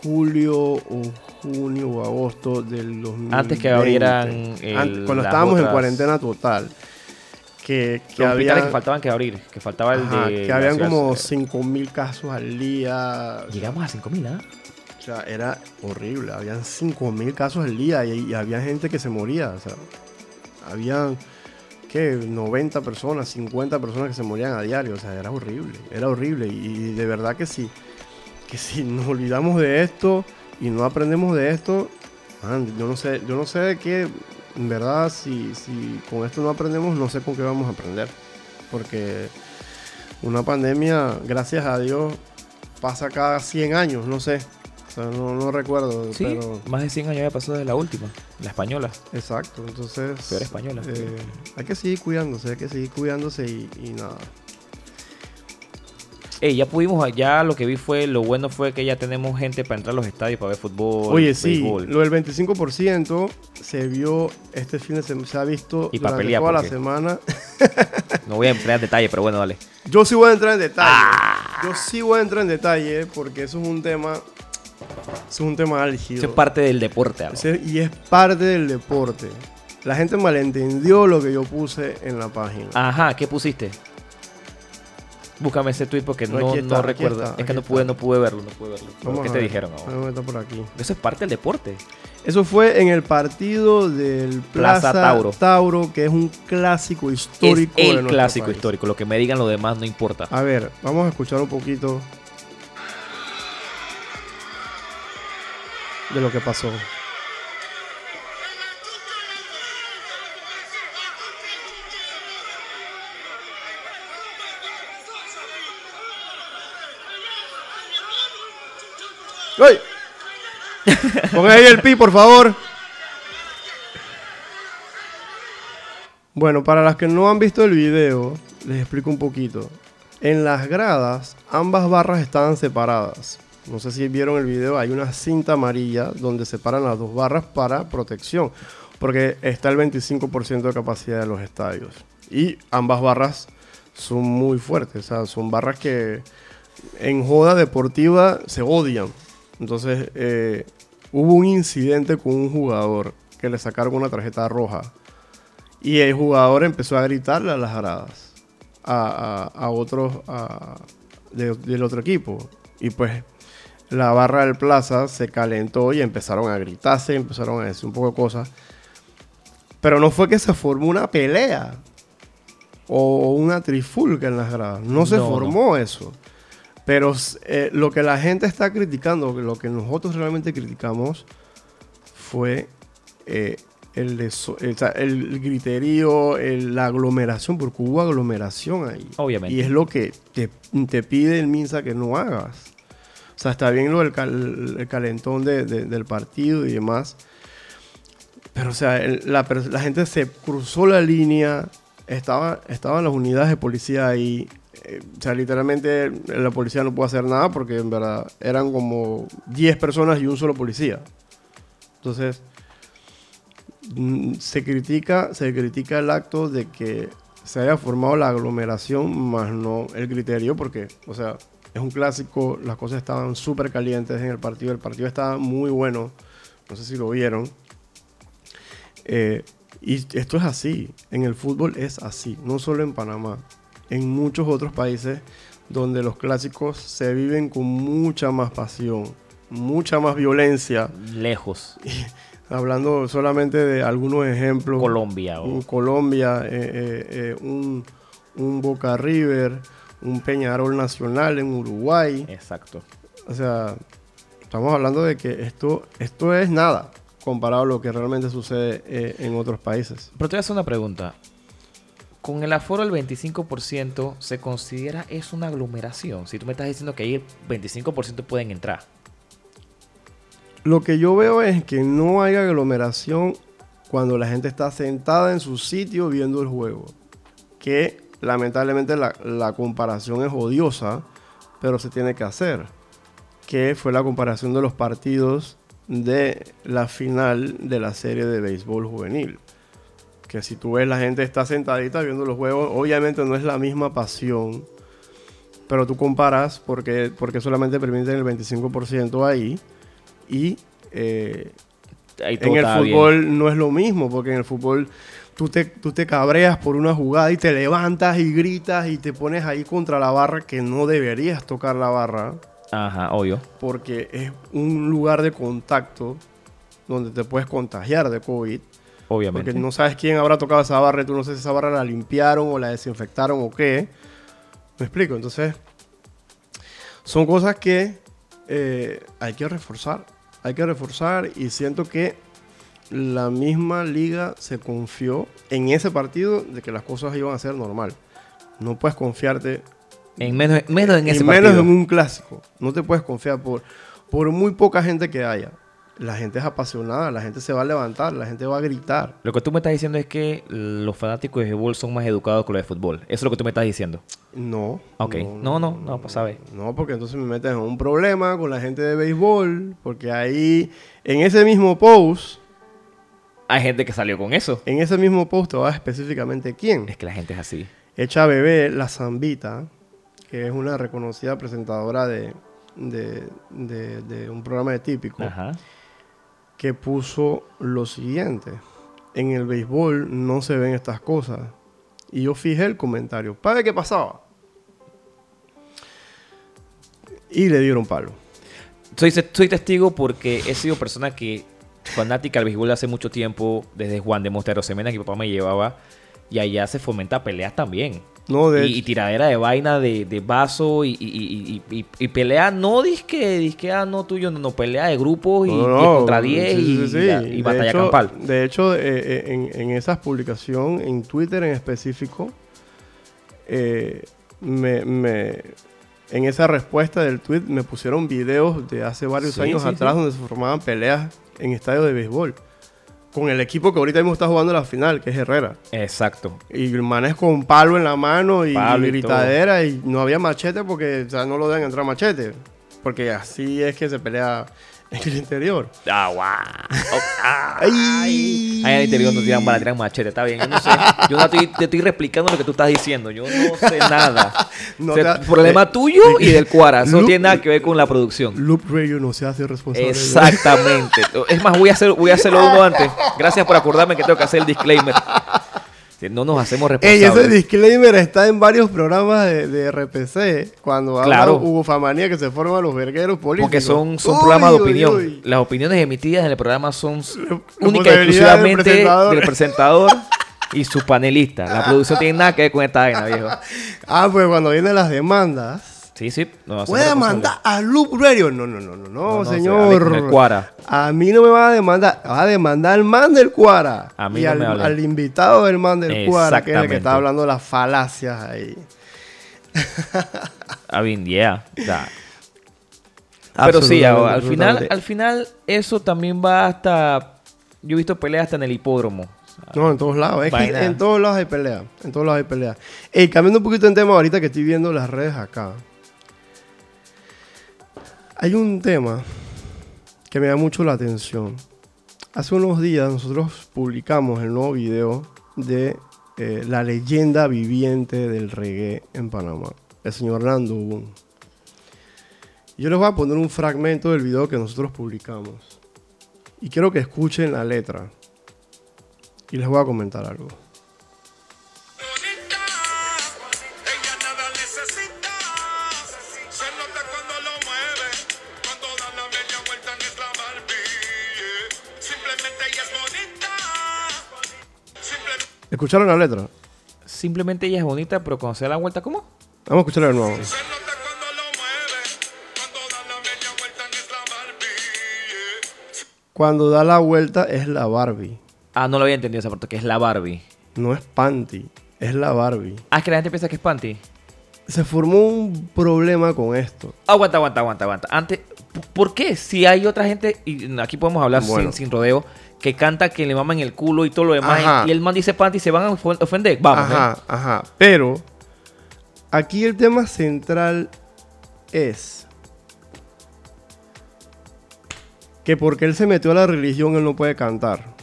julio o junio o agosto del 2020. Antes que abrieran el- Ant- cuando estábamos en cuarentena total. Que, que había, que faltaban que abrir, que faltaba el ajá, de... que habían como 5.000 casos al día. Llegamos a 5.000, ¿ah? O sea, era horrible. Habían 5.000 casos al día y, había gente que se moría. O sea, habían, ¿qué? 90 personas, 50 personas que se morían a diario. O sea, era horrible. Era horrible. Y, de verdad que sí. Que si nos olvidamos de esto y no aprendemos de esto, yo no sé, yo no sé de qué, en verdad, si, si con esto no aprendemos, no sé con qué vamos a aprender. Porque una pandemia, gracias a Dios, pasa cada 100 años, no sé. O sea, no, no recuerdo, Sí, pero... más de 100 años había pasado desde la última, la española. Exacto, entonces... Peor española. eh, hay que seguir cuidándose, hay que seguir cuidándose y, y nada. Ey, ya pudimos, ya lo que vi fue, lo bueno fue que ya tenemos gente para entrar a los estadios para ver fútbol. Oye, sí, béisbol. lo del 25% se vio este fin de semana, se ha visto Y pa' durante pelear, toda la semana. No voy a entrar en detalle, pero bueno, dale. Yo sí voy a entrar en detalle. Ah. Yo sí voy a entrar en detalle porque eso es un tema, es un tema álgido. Eso es parte del deporte. Ese- y es parte del deporte. La gente malentendió lo que yo puse en la página. Ajá, ¿qué pusiste? Búscame ese tweet porque No, no, aquí está, no aquí recuerdo. está, es que aquí no pude, está. no pude verlo, no pude verlo. Vamos ¿Qué a te ver. dijeron ahora? Vamos a meter por aquí. Eso es parte del deporte. Eso fue en el partido del Plaza Plaza, Tauro. Tauro. que es un clásico histórico. es de el nuestro clásico país. histórico. Lo que me digan lo demás no importa. A ver, vamos a escuchar un poquito de lo que pasó. ¡Ay! Pon ahí el pi, por favor. Bueno, para las que no han visto el video, les explico un poquito. En las gradas, ambas barras estaban separadas. No sé si vieron el video, hay una cinta amarilla donde separan las dos barras para protección, porque está el 25% de capacidad de los estadios. Y ambas barras son muy fuertes, o sea, son barras que en joda deportiva se odian. Entonces, eh, hubo un incidente con un jugador que le sacaron una tarjeta roja. Y el jugador empezó a gritarle a las gradas a, a, otros a- de- del otro equipo. Y pues la barra del plaza se calentó y empezaron a gritarse, empezaron a decir un poco de cosas. Pero no fue que se formó una pelea o una trifulca en las gradas. No se No, formó eso. Pero eh, lo que la gente está criticando, lo que nosotros realmente criticamos, fue eh, el, el, el griterío, el- la aglomeración, porque hubo aglomeración ahí. Obviamente. Y es lo que te, te pide el MINSA que no hagas. O sea, está bien lo el calentón de- de- del partido y demás. Pero, o sea, la gente se cruzó la línea, estaba, estaban las unidades de policía ahí. eh, o sea, literalmente la policía no pudo hacer nada porque en verdad eran como 10 personas y un solo policía. Entonces, mm, se critica, se critica el acto de que se haya formado la aglomeración, más no el criterio, porque, o sea, es un clásico, las cosas estaban súper calientes en el partido, el partido estaba muy bueno, no sé si lo vieron. Eh, y esto es así, en el fútbol es así, no solo en Panamá, en muchos otros países donde los clásicos se viven con mucha más pasión, mucha más violencia. Lejos. Hablando solamente de algunos ejemplos. Colombia. Un Colombia, eh, eh, un, un Boca River, un Peñarol Nacional en Uruguay. Exacto. O sea, estamos hablando de que esto, esto es nada comparado a lo que realmente sucede eh, en otros países. Pero te voy a hacer una pregunta. Con el aforo del 25%, ¿se considera eso una aglomeración? Si tú me estás diciendo que ahí el 25% pueden entrar. Lo que yo veo es que no hay aglomeración cuando la gente está sentada en su sitio viendo el juego. Que lamentablemente la, la comparación es odiosa, pero se tiene que hacer. Que fue la comparación de los partidos de la final de la serie de béisbol juvenil. Que si tú ves la gente está sentadita viendo los juegos, obviamente no es la misma pasión, pero tú comparas porque, porque solamente permiten el 25% ahí y eh, en el bien. fútbol no es lo mismo, porque en el fútbol tú te, tú te cabreas por una jugada y te levantas y gritas y te pones ahí contra la barra que no deberías tocar la barra Ajá, obvio. porque es un lugar de contacto donde te puedes contagiar de COVID. Obviamente. Porque no sabes quién habrá tocado esa barra y tú no sabes si esa barra la limpiaron o la desinfectaron o qué. ¿Me explico? Entonces, son cosas que eh, hay que reforzar. Hay que reforzar y siento que la misma liga se confió en ese partido de que las cosas iban a ser normal. No puedes confiarte En menos, menos en ese menos partido. en un clásico. No te puedes confiar por, por muy poca gente que haya. La gente es apasionada, la gente se va a levantar, la gente va a gritar. Lo que tú me estás diciendo es que los fanáticos de béisbol son más educados que los de fútbol. Eso es lo que tú me estás diciendo. No. Ok. No, no, no, pues, sabe. No, porque entonces me metes en un problema con la gente de béisbol, porque ahí, en ese mismo post, Hay gente que salió con eso. en ese mismo post va específicamente quién. Es que la gente es así. Echa Bebé, la Zambita, que es una reconocida presentadora de, de, de- de un programa de típico. Ajá. que puso lo siguiente. En el béisbol no se ven estas cosas. Y yo fijé el comentario. ¿Para ver qué pasaba? Y le dieron palo. Soy, soy testigo porque he sido persona que fanática del béisbol hace mucho tiempo, desde Juan de Montero Semena, que mi papá me llevaba, y allá se fomenta peleas también. No, de y, y tiradera de vaina de, de vaso y, y, y- pelea no disque, disque ah, no tuyo, no, no, pelea de grupos y no, 10 no, contra 10 sí, y, sí, sí. y la- y De batalla hecho- campal. De hecho, eh, eh, en, en esa publicación, en Twitter en específico, eh, me, me- en esa respuesta del tweet me pusieron videos de hace varios años atrás donde se formaban peleas en estadios de béisbol. Con el equipo que ahorita mismo está jugando la final, que es Herrera. Exacto. Y el man es con palo en la mano y, y gritadera y no había machete porque o sea, no lo dejan entrar machete. Porque así es que se pelea en el interior. Ah, guau. Ay. Ay, en el interior no tiran bala, tiran machete, está bien. Yo no sé. Yo no estoy, te estoy replicando lo que tú estás diciendo. Yo no sé nada. No O sea, te- problema eh, tuyo y del Cuara. Eso no tiene nada que ver con la producción. Loop Radio no se hace responsable. Exactamente. Es más, voy a, hacer, voy a hacerlo uno antes. Gracias por acordarme que tengo que hacer el disclaimer. Si No nos hacemos Ey, ese responsables. disclaimer está en varios programas de, de RPC. Cuando Claro. habla Hugo Famanía que se forman los vergueros políticos. Porque son, son Uy, programas de opinión. uy. Las opiniones emitidas en el programa son s- única y responsabilidad del exclusivamente presentador. del presentador y su panelista. La producción tiene nada que ver con esta vaina, viejo. Ah, pues cuando vienen las demandas. Sí, sí. nos hacemos Puede responsables. mandar a Loop Radio. No, no, no, no, no, No, no, señor. Cuara. A mí no me va a demandar, va a demandar al man del Cuara. A mí y no al, me al invitado del man del Cuara, que es el que está hablando las falacias ahí. I mean, yeah. Pero sí, al final, al final eso también va hasta... Yo he visto peleas hasta en el hipódromo. No, en todos lados. Es que Vaina. en todos lados hay pelea. En todos lados hay pelea. Cambiando un poquito en tema ahorita que estoy viendo las redes acá. Hay un tema que me da mucho la atención. Hace unos días nosotros publicamos el nuevo video de eh, la leyenda viviente del reggae en Panamá, el señor Nando Boom. Yo les voy a poner un fragmento del video que nosotros publicamos. Y quiero que escuchen la letra. Y les voy a comentar algo. ¿Escucharon la letra? Simplemente ella es bonita, pero cuando se da la vuelta, ¿cómo? Vamos a escucharla de nuevo. Cuando da la vuelta en la Barbie. yeah. Cuando da la vuelta es la Barbie. Ah, no lo había entendido esa parte, que es la Barbie. No es Panty, es la Barbie. Ah, es que la gente piensa que es panty. Se formó un problema con esto. Aguanta, aguanta, aguanta, aguanta. Antes, ¿por qué? Si hay otra gente, y aquí podemos hablar Bueno. sin, sin rodeo, que canta que le maman el culo y todo lo demás, Ajá. y el man dice panty, se van a ofender. Vamos, ¿eh? Ajá, ajá. Pero aquí el tema central es que porque él se metió a la religión él no puede cantar.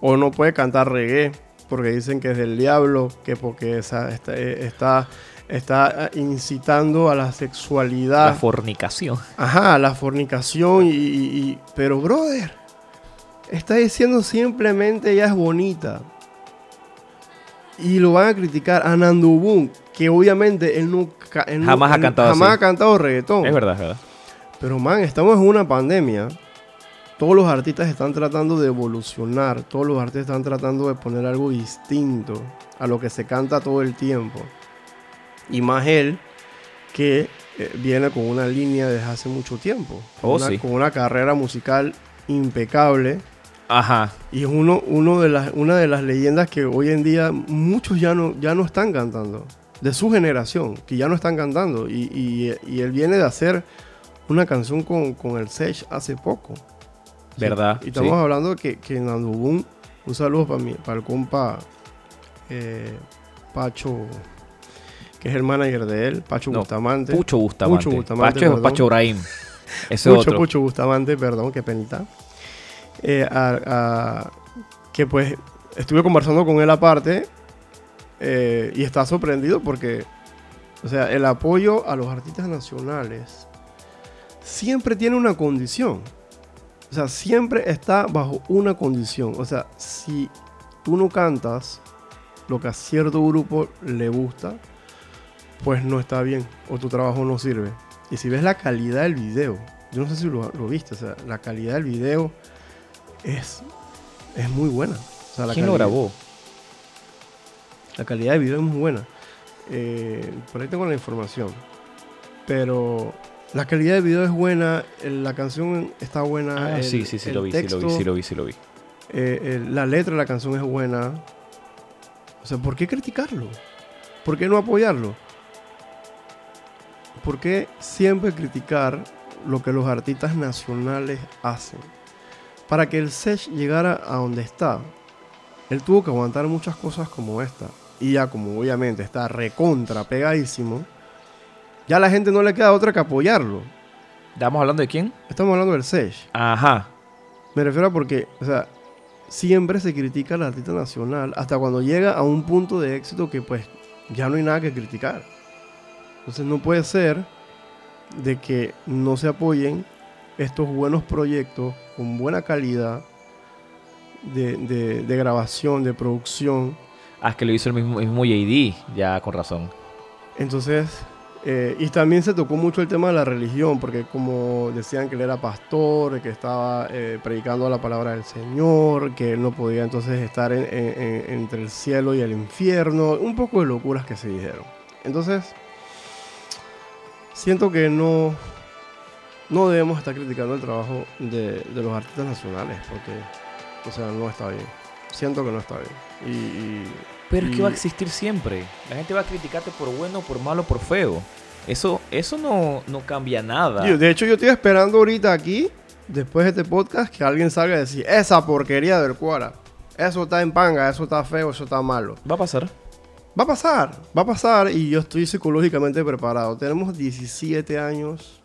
O no puede cantar reggae porque dicen que es del diablo, que porque esa- está, eh, está, está incitando a la sexualidad. La fornicación. Ajá, la fornicación y, y- y- Pero, brother, está diciendo simplemente ella es bonita. Y lo van a criticar a Nando Boom, que obviamente él no... ca- él no- Jamás ha cantado Jamás así. ha cantado reggaetón. Es verdad, es verdad. Pero, man, estamos en una pandemia. Todos los artistas están tratando de evolucionar. Todos los artistas están tratando de poner algo distinto a lo que se canta todo el tiempo. Y más él, que eh, viene con una línea desde hace mucho tiempo. Con, Oh, una, sí. con una carrera musical impecable. Ajá. Y es uno, uno de las, una de las leyendas que hoy en día muchos ya no, ya no están cantando. De su generación, que ya no están cantando. Y, y- y él viene de hacer una canción con, con el Sech hace poco. ¿Verdad? Y estamos Sí. hablando que, que Nando Boom, un saludo para mi, para el compa eh, Pacho, que es el manager de él, Pacho No, Bustamante. Pucho Bustamante. Pucho Bustamante, Pacho es. Pacho Brahim. Ese Pucho, otro. Pucho Bustamante, perdón, qué penita. Eh, que pues estuve conversando con él aparte eh, y está sorprendido porque, o sea, el apoyo a los artistas nacionales siempre tiene una condición. O sea, siempre está bajo una condición. O sea, si tú no cantas lo que a cierto grupo le gusta, pues no está bien o tu trabajo no sirve. Y si ves la calidad del video, yo no sé si lo, lo viste, o sea, la calidad del video es, es muy buena. O sea, la ¿Quién lo calidad- grabó? La calidad del video es muy buena. Eh, por ahí tengo la información. Pero la calidad del video es buena, la canción está buena. Ah, el- sí, sí, sí el lo vi, sí lo vi, sí lo vi, sí lo vi. eh, el- la letra de la canción es buena. O sea, ¿por qué criticarlo? ¿Por qué no apoyarlo? ¿Por qué siempre criticar lo que los artistas nacionales hacen? Para que el Sech llegara a donde está, él tuvo que aguantar muchas cosas como esta. Y ya como obviamente está recontra pegadísimo, ya a la gente no le queda otra que apoyarlo. ¿Estamos hablando de quién? Estamos hablando del Sech. Ajá. Me refiero a porque, o sea, siempre se critica al artista nacional hasta cuando llega a un punto de éxito que pues ya no hay nada que criticar. Entonces no puede ser de que no se apoyen estos buenos proyectos con buena calidad de, de- de grabación, de producción. Ah, es que lo hizo el mismo, mismo JD, ya con razón. Entonces, eh, y también se tocó mucho el tema de la religión, porque como decían que él era pastor, que estaba eh, predicando la palabra del Señor, que él no podía entonces estar en- en- en- entre el cielo y el infierno, un poco de locuras que se dijeron. Entonces, siento que no, no debemos estar criticando el trabajo de, de los artistas nacionales, porque, o sea, no está bien. Siento que no está bien. Y, y- Pero es que va a existir siempre. La gente va a criticarte por bueno, por malo, por feo. Eso, eso no, no cambia nada. Yo, de hecho, yo estoy esperando ahorita aquí, después de este podcast, que alguien salga a decir, esa porquería del Cuara. Eso está en panga, eso está feo, eso está malo. Va a pasar. Va a pasar, va a pasar y yo estoy psicológicamente preparado. Tenemos 17 años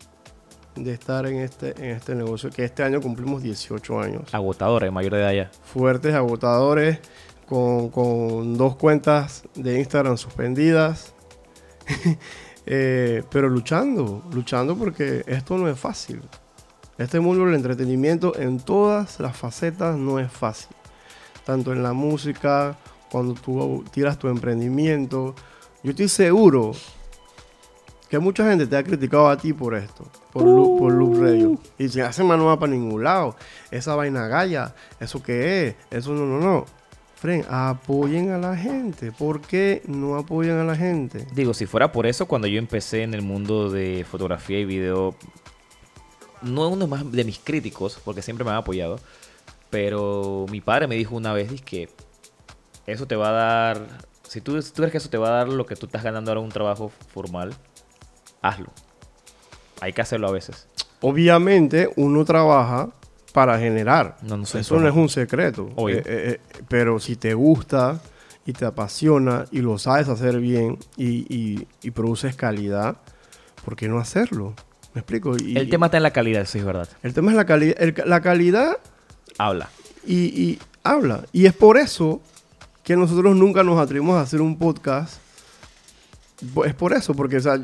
de estar en este, en este negocio, que este año cumplimos 18 años. Agotadores, mayor de edad ya. Fuertes, agotadores, con, con dos cuentas de Instagram suspendidas. Eh, pero luchando, luchando porque esto no es fácil. Este mundo del entretenimiento en todas las facetas no es fácil. Tanto en la música, cuando tú tiras tu emprendimiento. Yo estoy seguro que mucha gente te ha criticado a ti por esto, por, Loop, por Loop Radio. Y si hace no va para ningún lado. Esa vaina galla, ¿eso qué es? Eso no, no, no. Fren, apoyen a la gente. ¿Por qué no apoyan a la gente? Digo, si fuera por eso, cuando yo empecé en el mundo de fotografía y video, no es uno más de mis críticos, porque siempre me han apoyado, pero mi padre me dijo una vez que eso te va a dar, si tú, si tú crees que eso te va a dar lo que tú estás ganando ahora en un trabajo formal, hazlo. Hay que hacerlo a veces. Obviamente uno trabaja para generar. No, no sé, Eso no es un secreto. Eh, eh, eh, pero si te gusta y te apasiona y lo sabes hacer bien y, y- y produces calidad, ¿por qué no hacerlo? ¿Me explico? Y- el tema está en la calidad, sí es verdad. el tema es la, cali- el- la calidad Habla. y, habla. Y es por eso que nosotros nunca nos atrevimos a hacer un podcast. Es por eso, porque o sea,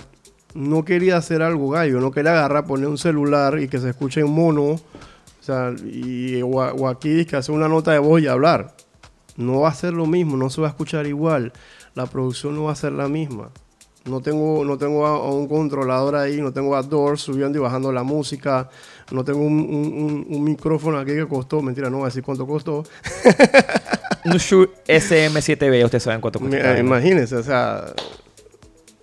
no quería hacer algo gallo, no quería agarrar, poner un celular y que se escuche en mono, o sea, y, o, aquí que hacer una nota de voz y hablar. No va a ser lo mismo, no se va a escuchar igual. La producción no va a ser la misma. No tengo, no tengo a, a un controlador ahí, no tengo a Doors subiendo y bajando la música, no tengo un, un- un- un micrófono aquí que costó, mentira, no voy a decir cuánto costó. Un Shure SM7B, ustedes saben cuánto. Mira, imagínense, o sea,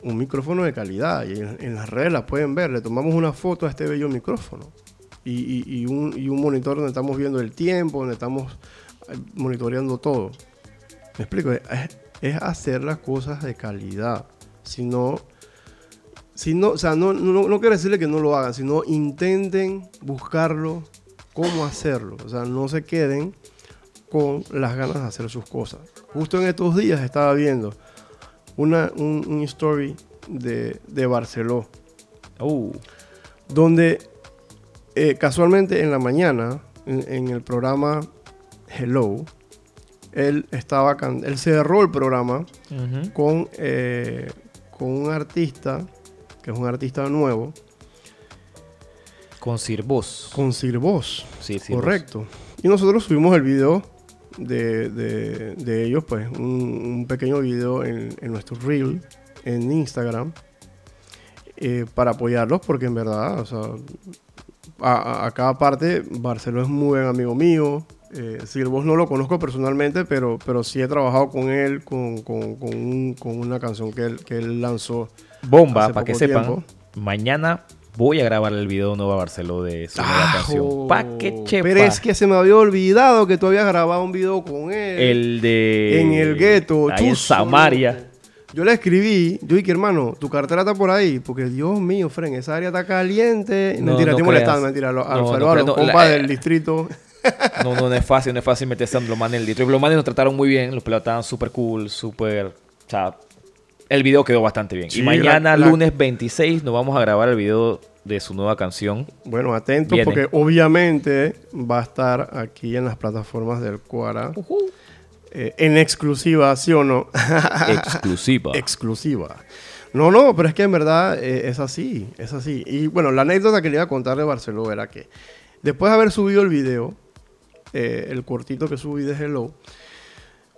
un micrófono de calidad. Y en, las redes las pueden ver. Le tomamos una foto a este bello micrófono. Y, un, monitor donde estamos viendo el tiempo, donde estamos eh, monitoreando todo. Me explico, es, es hacer las cosas de calidad. Si no, si no, o sea, no, no, no quiero decirle que no lo hagan, sino intenten buscarlo, cómo hacerlo. O sea, no se queden con las ganas de hacer sus cosas. Justo en estos días estaba viendo una, un, un story de, de Barceló, Uh, donde eh, casualmente en la mañana, en, en el programa Hello, él estaba can- él cerró el programa con, eh, con un artista, que es un artista nuevo, Con Sirvos. con Sir Voz. Sí. Correcto. Y nosotros subimos el video de, de- de ellos, pues, un, un pequeño video en, en nuestro reel en Instagram eh, para apoyarlos, porque en verdad, o sea, a, cada parte, Barceló es muy buen amigo mío. Eh, Silvos no lo conozco personalmente, pero, pero sí he trabajado con él, con, con- con un- con una canción que él, que él lanzó. Bomba, para que sepan. Mañana voy a grabar el video nuevo a Barceló de su nueva canción. Pa' que chepa. Pero es que se me había olvidado que tú habías grabado un video con él. El de. en el gueto, Ahí en Samaria. Yo le escribí, yo dije, hermano, tu cartera está por ahí, porque Dios mío, Fren, esa área está caliente. No, mentira, no estoy molestando, mentira. No, a los no, compas la- del distrito. No, no, no es fácil, no es fácil meterse a los manes en el litro. Los manes nos trataron muy bien, los pelados estaban súper cool, súper. O sea, el video quedó bastante bien. Sí, y mañana, la- la- lunes 26, nos vamos a grabar el video de su nueva canción. Bueno, atentos, Viene. porque obviamente va a estar aquí en las plataformas del Cuara. eh, en exclusiva, ¿sí o no? Exclusiva. exclusiva. No, no, pero es que en verdad eh, es así, es así. Y bueno, la anécdota que le iba a contar de Barceló era que después de haber subido el video, eh, el cortito que subí de Hello,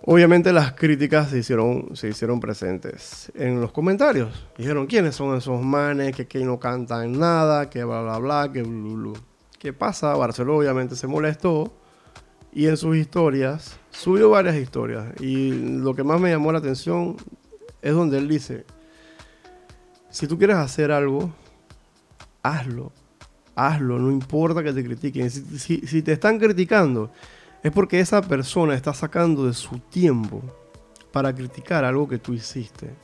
obviamente las críticas se hicieron, se hicieron presentes en los comentarios. Dijeron, ¿quiénes son esos manes que, que no cantan nada, que bla, bla, bla, que blu, blu? ¿Qué pasa? Barceló obviamente se molestó y en sus historias subió varias historias. Y lo que más me llamó la atención es donde él dice, si tú quieres hacer algo, hazlo. Hazlo, no importa que te critiquen. Si- si te están criticando, es porque esa persona está sacando de su tiempo para criticar algo que tú hiciste.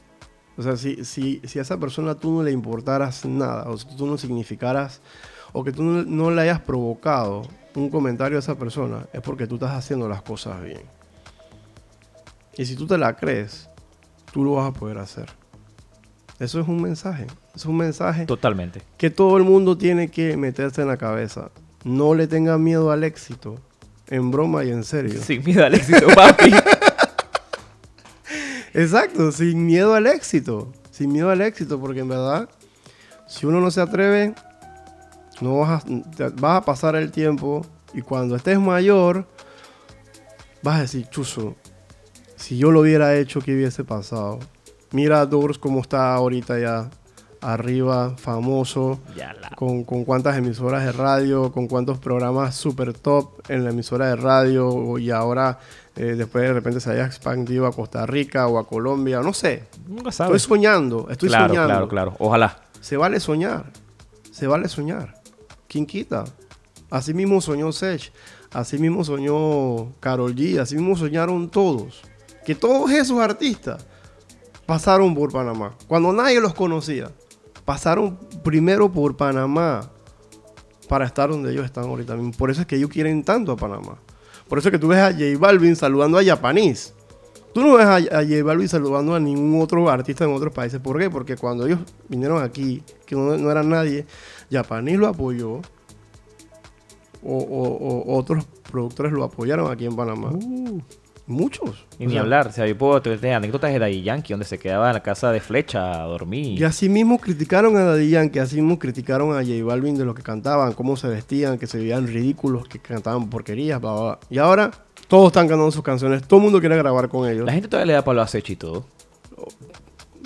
O sea, si, si, si a esa persona tú no le importaras nada, o si tú no significaras, o que tú no, no le hayas provocado un comentario a esa persona, es porque tú estás haciendo las cosas bien. Y si tú te la crees, tú lo vas a poder hacer. Eso es un mensaje. Es un mensaje Totalmente. que todo el mundo tiene que meterse en la cabeza. No le tengan miedo al éxito, en broma y en serio. Sin miedo al éxito, papi. Exacto, sin miedo al éxito. Sin miedo al éxito, porque en verdad, si uno no se atreve, no vas a, vas a pasar el tiempo y cuando estés mayor, vas a decir, chuzo, si yo lo hubiera hecho, ¿qué hubiese pasado? Mira a Doors como está ahorita ya arriba, famoso, con, con cuántas emisoras de radio, con cuántos programas super top en la emisora de radio y ahora eh, después de repente se haya expandido a Costa Rica o a Colombia, no sé. Nunca Estoy sabes. soñando, estoy claro, soñando. claro, claro. Ojalá. Se vale soñar, se vale soñar. ¿Quién quita? Así mismo soñó Sech, así mismo soñó Carol G, así mismo soñaron todos. Que todos esos artistas pasaron por Panamá. Cuando nadie los conocía, pasaron primero por Panamá para estar donde ellos están ahorita. Por eso es que ellos quieren tanto a Panamá. Por eso es que tú ves a J Balvin saludando a Japanese. Tú no ves a, a J Balvin saludando a ningún otro artista en otros países. ¿Por qué? Porque cuando ellos vinieron aquí, que no, no era nadie, Japanese lo apoyó. O, o- o otros productores lo apoyaron aquí en Panamá. Muchos. Y ni sea, hablar. O sea, yo puedo tener anécdotas de Daddy Yankee, donde se quedaba en la casa de Flecha a dormir. Y así mismo criticaron a Daddy Yankee, así mismo criticaron a J Balvin de lo que cantaban, cómo se vestían, que se veían ridículos, que cantaban porquerías, bla, bla, bla. Y ahora todos están cantando sus canciones, todo el mundo quiere grabar con ellos. La gente todavía le da palo a Sech y todo.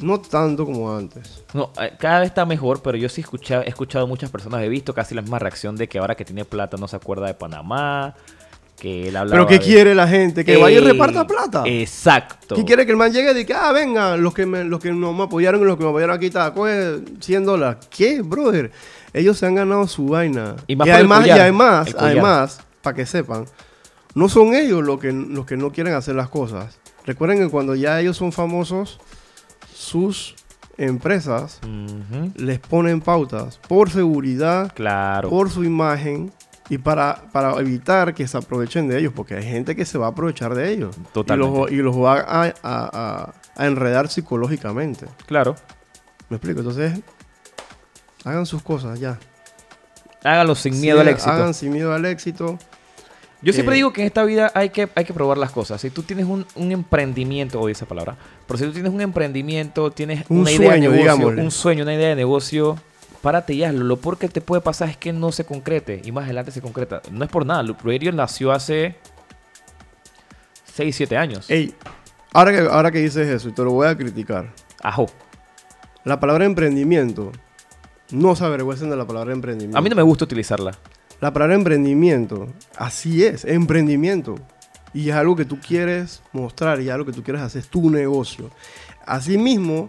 No tanto como antes. No, eh, cada vez está mejor, pero yo sí escucha- he escuchado muchas personas, he visto casi la misma reacción de que ahora que tiene plata no se acuerda de Panamá, que él hablaba Pero ¿qué de- quiere la gente? Que vaya y reparta plata. Exacto. ¿Qué quiere que el man llegue y diga, ah, venga, los que, me, los que no me apoyaron y los que me apoyaron aquí, está, coge 100 dólares? ¿Qué, brother? Ellos se han ganado su vaina. Y más además, y además, además, para que sepan, no son ellos los que, los que no quieren hacer las cosas. Recuerden que cuando ya ellos son famosos, sus empresas les ponen pautas por seguridad, Claro. por su imagen y para, para evitar que se aprovechen de ellos, porque hay gente que se va a aprovechar de ellos. Totalmente. Y los, y los va a, a- a- a enredar psicológicamente. Claro. ¿Me explico? Entonces, hagan sus cosas ya. Hágalo sin miedo Sí, al éxito. Hagan sin miedo al éxito. Yo siempre Eh, digo que en esta vida hay que, hay que probar las cosas. Si tú tienes un, un emprendimiento, odio esa palabra, pero si tú tienes un emprendimiento, tienes Un una idea sueño, de negocio, digámosle. un sueño, una idea de negocio, párate y hazlo. Lo peor que te puede pasar es que no se concrete y más adelante se concreta. No es por nada, Loop Radio nació hace 6, 7 años. Ey, ahora que, ahora que dices eso, y te lo voy a criticar. Ajo. La palabra emprendimiento, no se avergüencen de la palabra emprendimiento. A mí no me gusta utilizarla. La palabra emprendimiento, así es, emprendimiento. Y es algo que tú quieres mostrar y algo que tú quieres hacer, es tu negocio. Asimismo,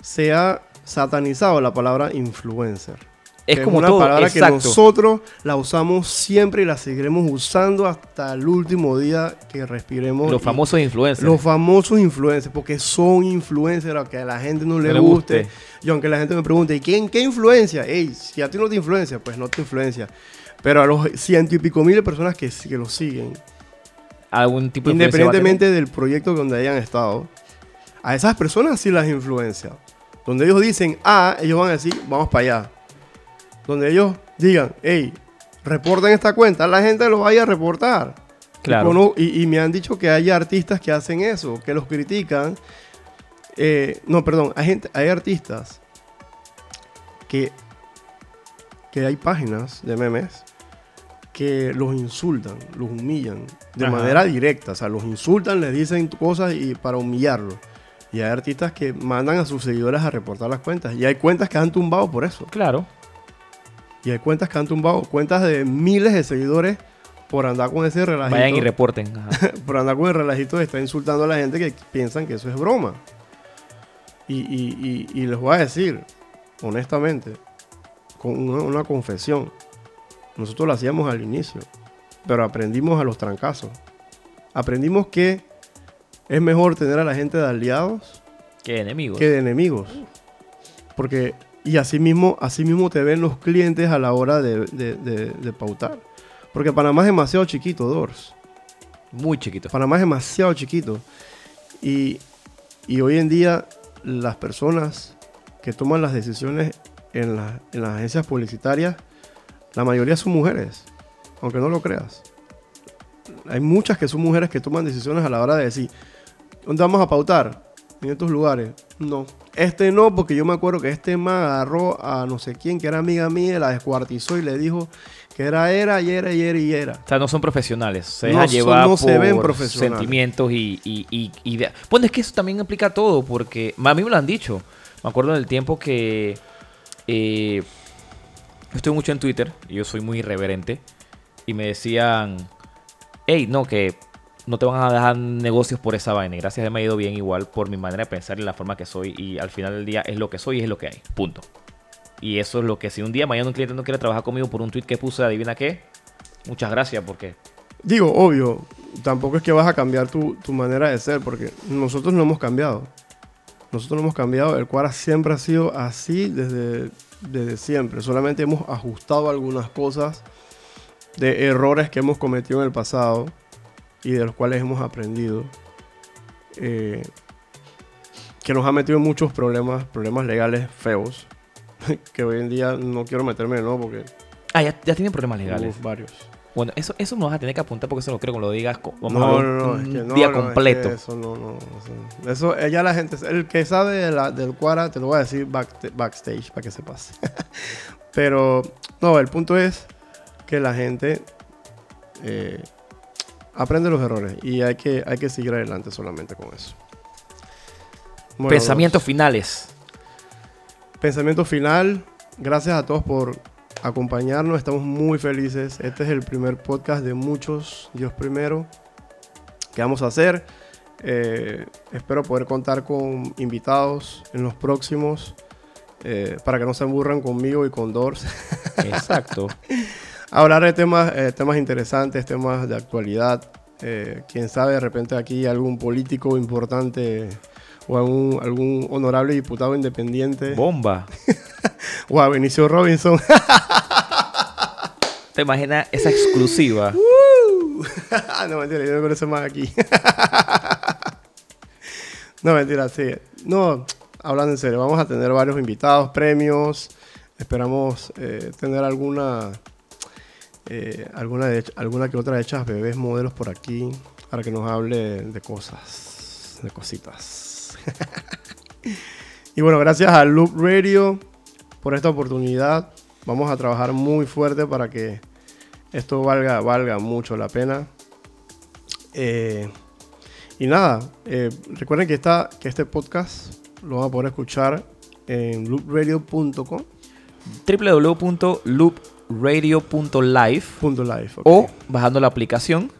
se ha satanizado la palabra influencer. Es que como una todo, palabra que nosotros la usamos siempre y la seguiremos usando hasta el último día que respiremos. Los famosos influencers. Los famosos influencers, porque son influencers, aunque a la gente no le, No le guste. guste. Y aunque la gente me pregunte, ¿y quién, qué influencia? Ey, si a ti no te influencia, pues no te influencia. Pero a los ciento y pico mil de personas que, que lo siguen, Algún tipo de independientemente del proyecto donde hayan estado, a esas personas sí las influencia. Donde ellos dicen A, ellos van a decir, vamos para allá. Donde ellos digan, hey, reporten esta cuenta, la gente lo vaya a reportar. Claro. Y, cono- y- y me han dicho que hay artistas que hacen eso, que los critican. Eh, no, perdón, hay, gente, hay artistas que, que hay páginas de memes que los insultan, los humillan de Ajá. manera directa. O sea, los insultan, les dicen cosas y para humillarlos. Y hay artistas que mandan a sus seguidores a reportar las cuentas. Y hay cuentas que han tumbado por eso. Claro. Y hay cuentas que han tumbado, cuentas de miles de seguidores por andar con ese relajito. Vayan y reporten. Por andar con el relajito de estar insultando a la gente que piensan que eso es broma. Y, y- y- y les voy a decir, honestamente, con una, una confesión. Nosotros lo hacíamos al inicio, pero aprendimos a los trancazos. Aprendimos que es mejor tener a la gente de aliados ¿Qué enemigos? que de enemigos. Porque, y así mismo, así mismo te ven los clientes a la hora de, de- de- de pautar. Porque Panamá es demasiado chiquito, Dors. Muy chiquito. Panamá es demasiado chiquito. Y, y hoy en día las personas que toman las decisiones en, la- en las agencias publicitarias, la mayoría son mujeres, aunque no lo creas. Hay muchas que son mujeres que toman decisiones a la hora de decir, ¿dónde vamos a pautar? En estos lugares. No. Este no, porque yo me acuerdo que este me agarró a no sé quién, que era amiga mía, la descuartizó y le dijo que era, era, y era, y era, y era. O sea, no son profesionales. Se No llevar no por se ven profesionales. sentimientos y, y, y- y de- Bueno, es que eso también aplica a todo, porque a mí me lo han dicho. Me acuerdo del tiempo que... eh, yo estoy mucho en Twitter y yo soy muy irreverente. Y me decían, hey, no, que no te van a dejar negocios por esa vaina. Gracias me ha ido bien igual por mi manera de pensar y la forma que soy. Y al final del día es lo que soy y es lo que hay. Punto. Y eso es lo que si un día mañana un cliente no quiere trabajar conmigo por un tweet que puse, adivina qué, muchas gracias porque Digo, obvio, tampoco es que vas a cambiar tu, tu manera de ser, porque nosotros no hemos cambiado. Nosotros no hemos cambiado. El Quara siempre ha sido así desde, desde siempre. Solamente hemos ajustado algunas cosas de errores que hemos cometido en el pasado y de los cuales hemos aprendido. eh, que nos ha metido en muchos problemas, problemas legales feos. Que hoy en día no quiero meterme, ¿no? Porque Ah, ya, ya tienen problemas legales. varios. Bueno, eso, eso me vas a tener que apuntar porque eso no creo que lo digas. Vamos no, no, no, un es que no, día no, es que completo. eso no, no. Eso, eso, eh, ya la gente, el que sabe de la- del Cuara, te lo voy a decir back- backstage para que se pase. Pero, no, el punto es que la gente eh, aprende los errores y hay que, hay que seguir adelante solamente con eso. Bueno, Pensamientos finales. Pensamiento final. Gracias a todos por acompañarnos. Estamos muy felices. Este es el primer podcast de muchos. Dios primero. Que vamos a hacer. Eh, espero poder contar con invitados en los próximos. eh, para que no se aburran conmigo y con Dors. Exacto. Hablar de temas, eh, temas interesantes, temas de actualidad. Eh, Quién sabe, de repente aquí algún político importante o algún, algún honorable diputado independiente. Bomba. O a Benicio Robinson. ¿Te imaginas esa exclusiva? no, mentira, yo no conozco más aquí. no, mentira, sí. No, hablando en serio, vamos a tener varios invitados, premios. Esperamos eh, tener alguna, eh, alguna, de- alguna que otra hechas bebés modelos por aquí para que nos hable de cosas, de cositas. y bueno, gracias a Loop Radio por esta oportunidad. Vamos a trabajar muy fuerte para que esto valga, valga mucho la pena. Eh, y nada, eh, recuerden que, está, que este podcast lo van a poder escuchar en loopradio.com. www.loopradio.live Punto live, ok. o bajando la aplicación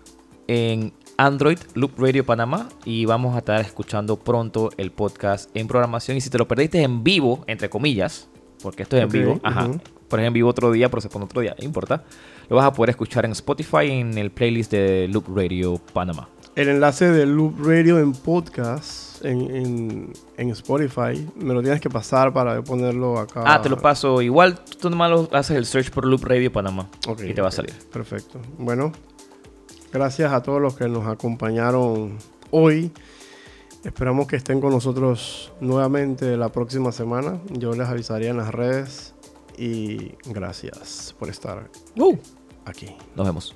en Android Loop Radio Panamá y vamos a estar escuchando pronto el podcast en programación y si te lo perdiste en vivo, entre comillas, porque esto es en vivo, ajá, por ejemplo en vivo otro día, pero se pone otro día, no importa, lo vas a poder escuchar en Spotify en el playlist de Loop Radio Panamá. El enlace de Loop Radio en podcast en, en- en Spotify me lo tienes que pasar para ponerlo acá. Ah, te lo paso. Igual tú nomás lo haces el search por Loop Radio Panamá Ok, y te va a salir. Perfecto. Bueno, gracias a todos los que nos acompañaron hoy. Esperamos que estén con nosotros nuevamente la próxima semana. Yo les avisaría en las redes y gracias por estar Uh, aquí. nos vemos.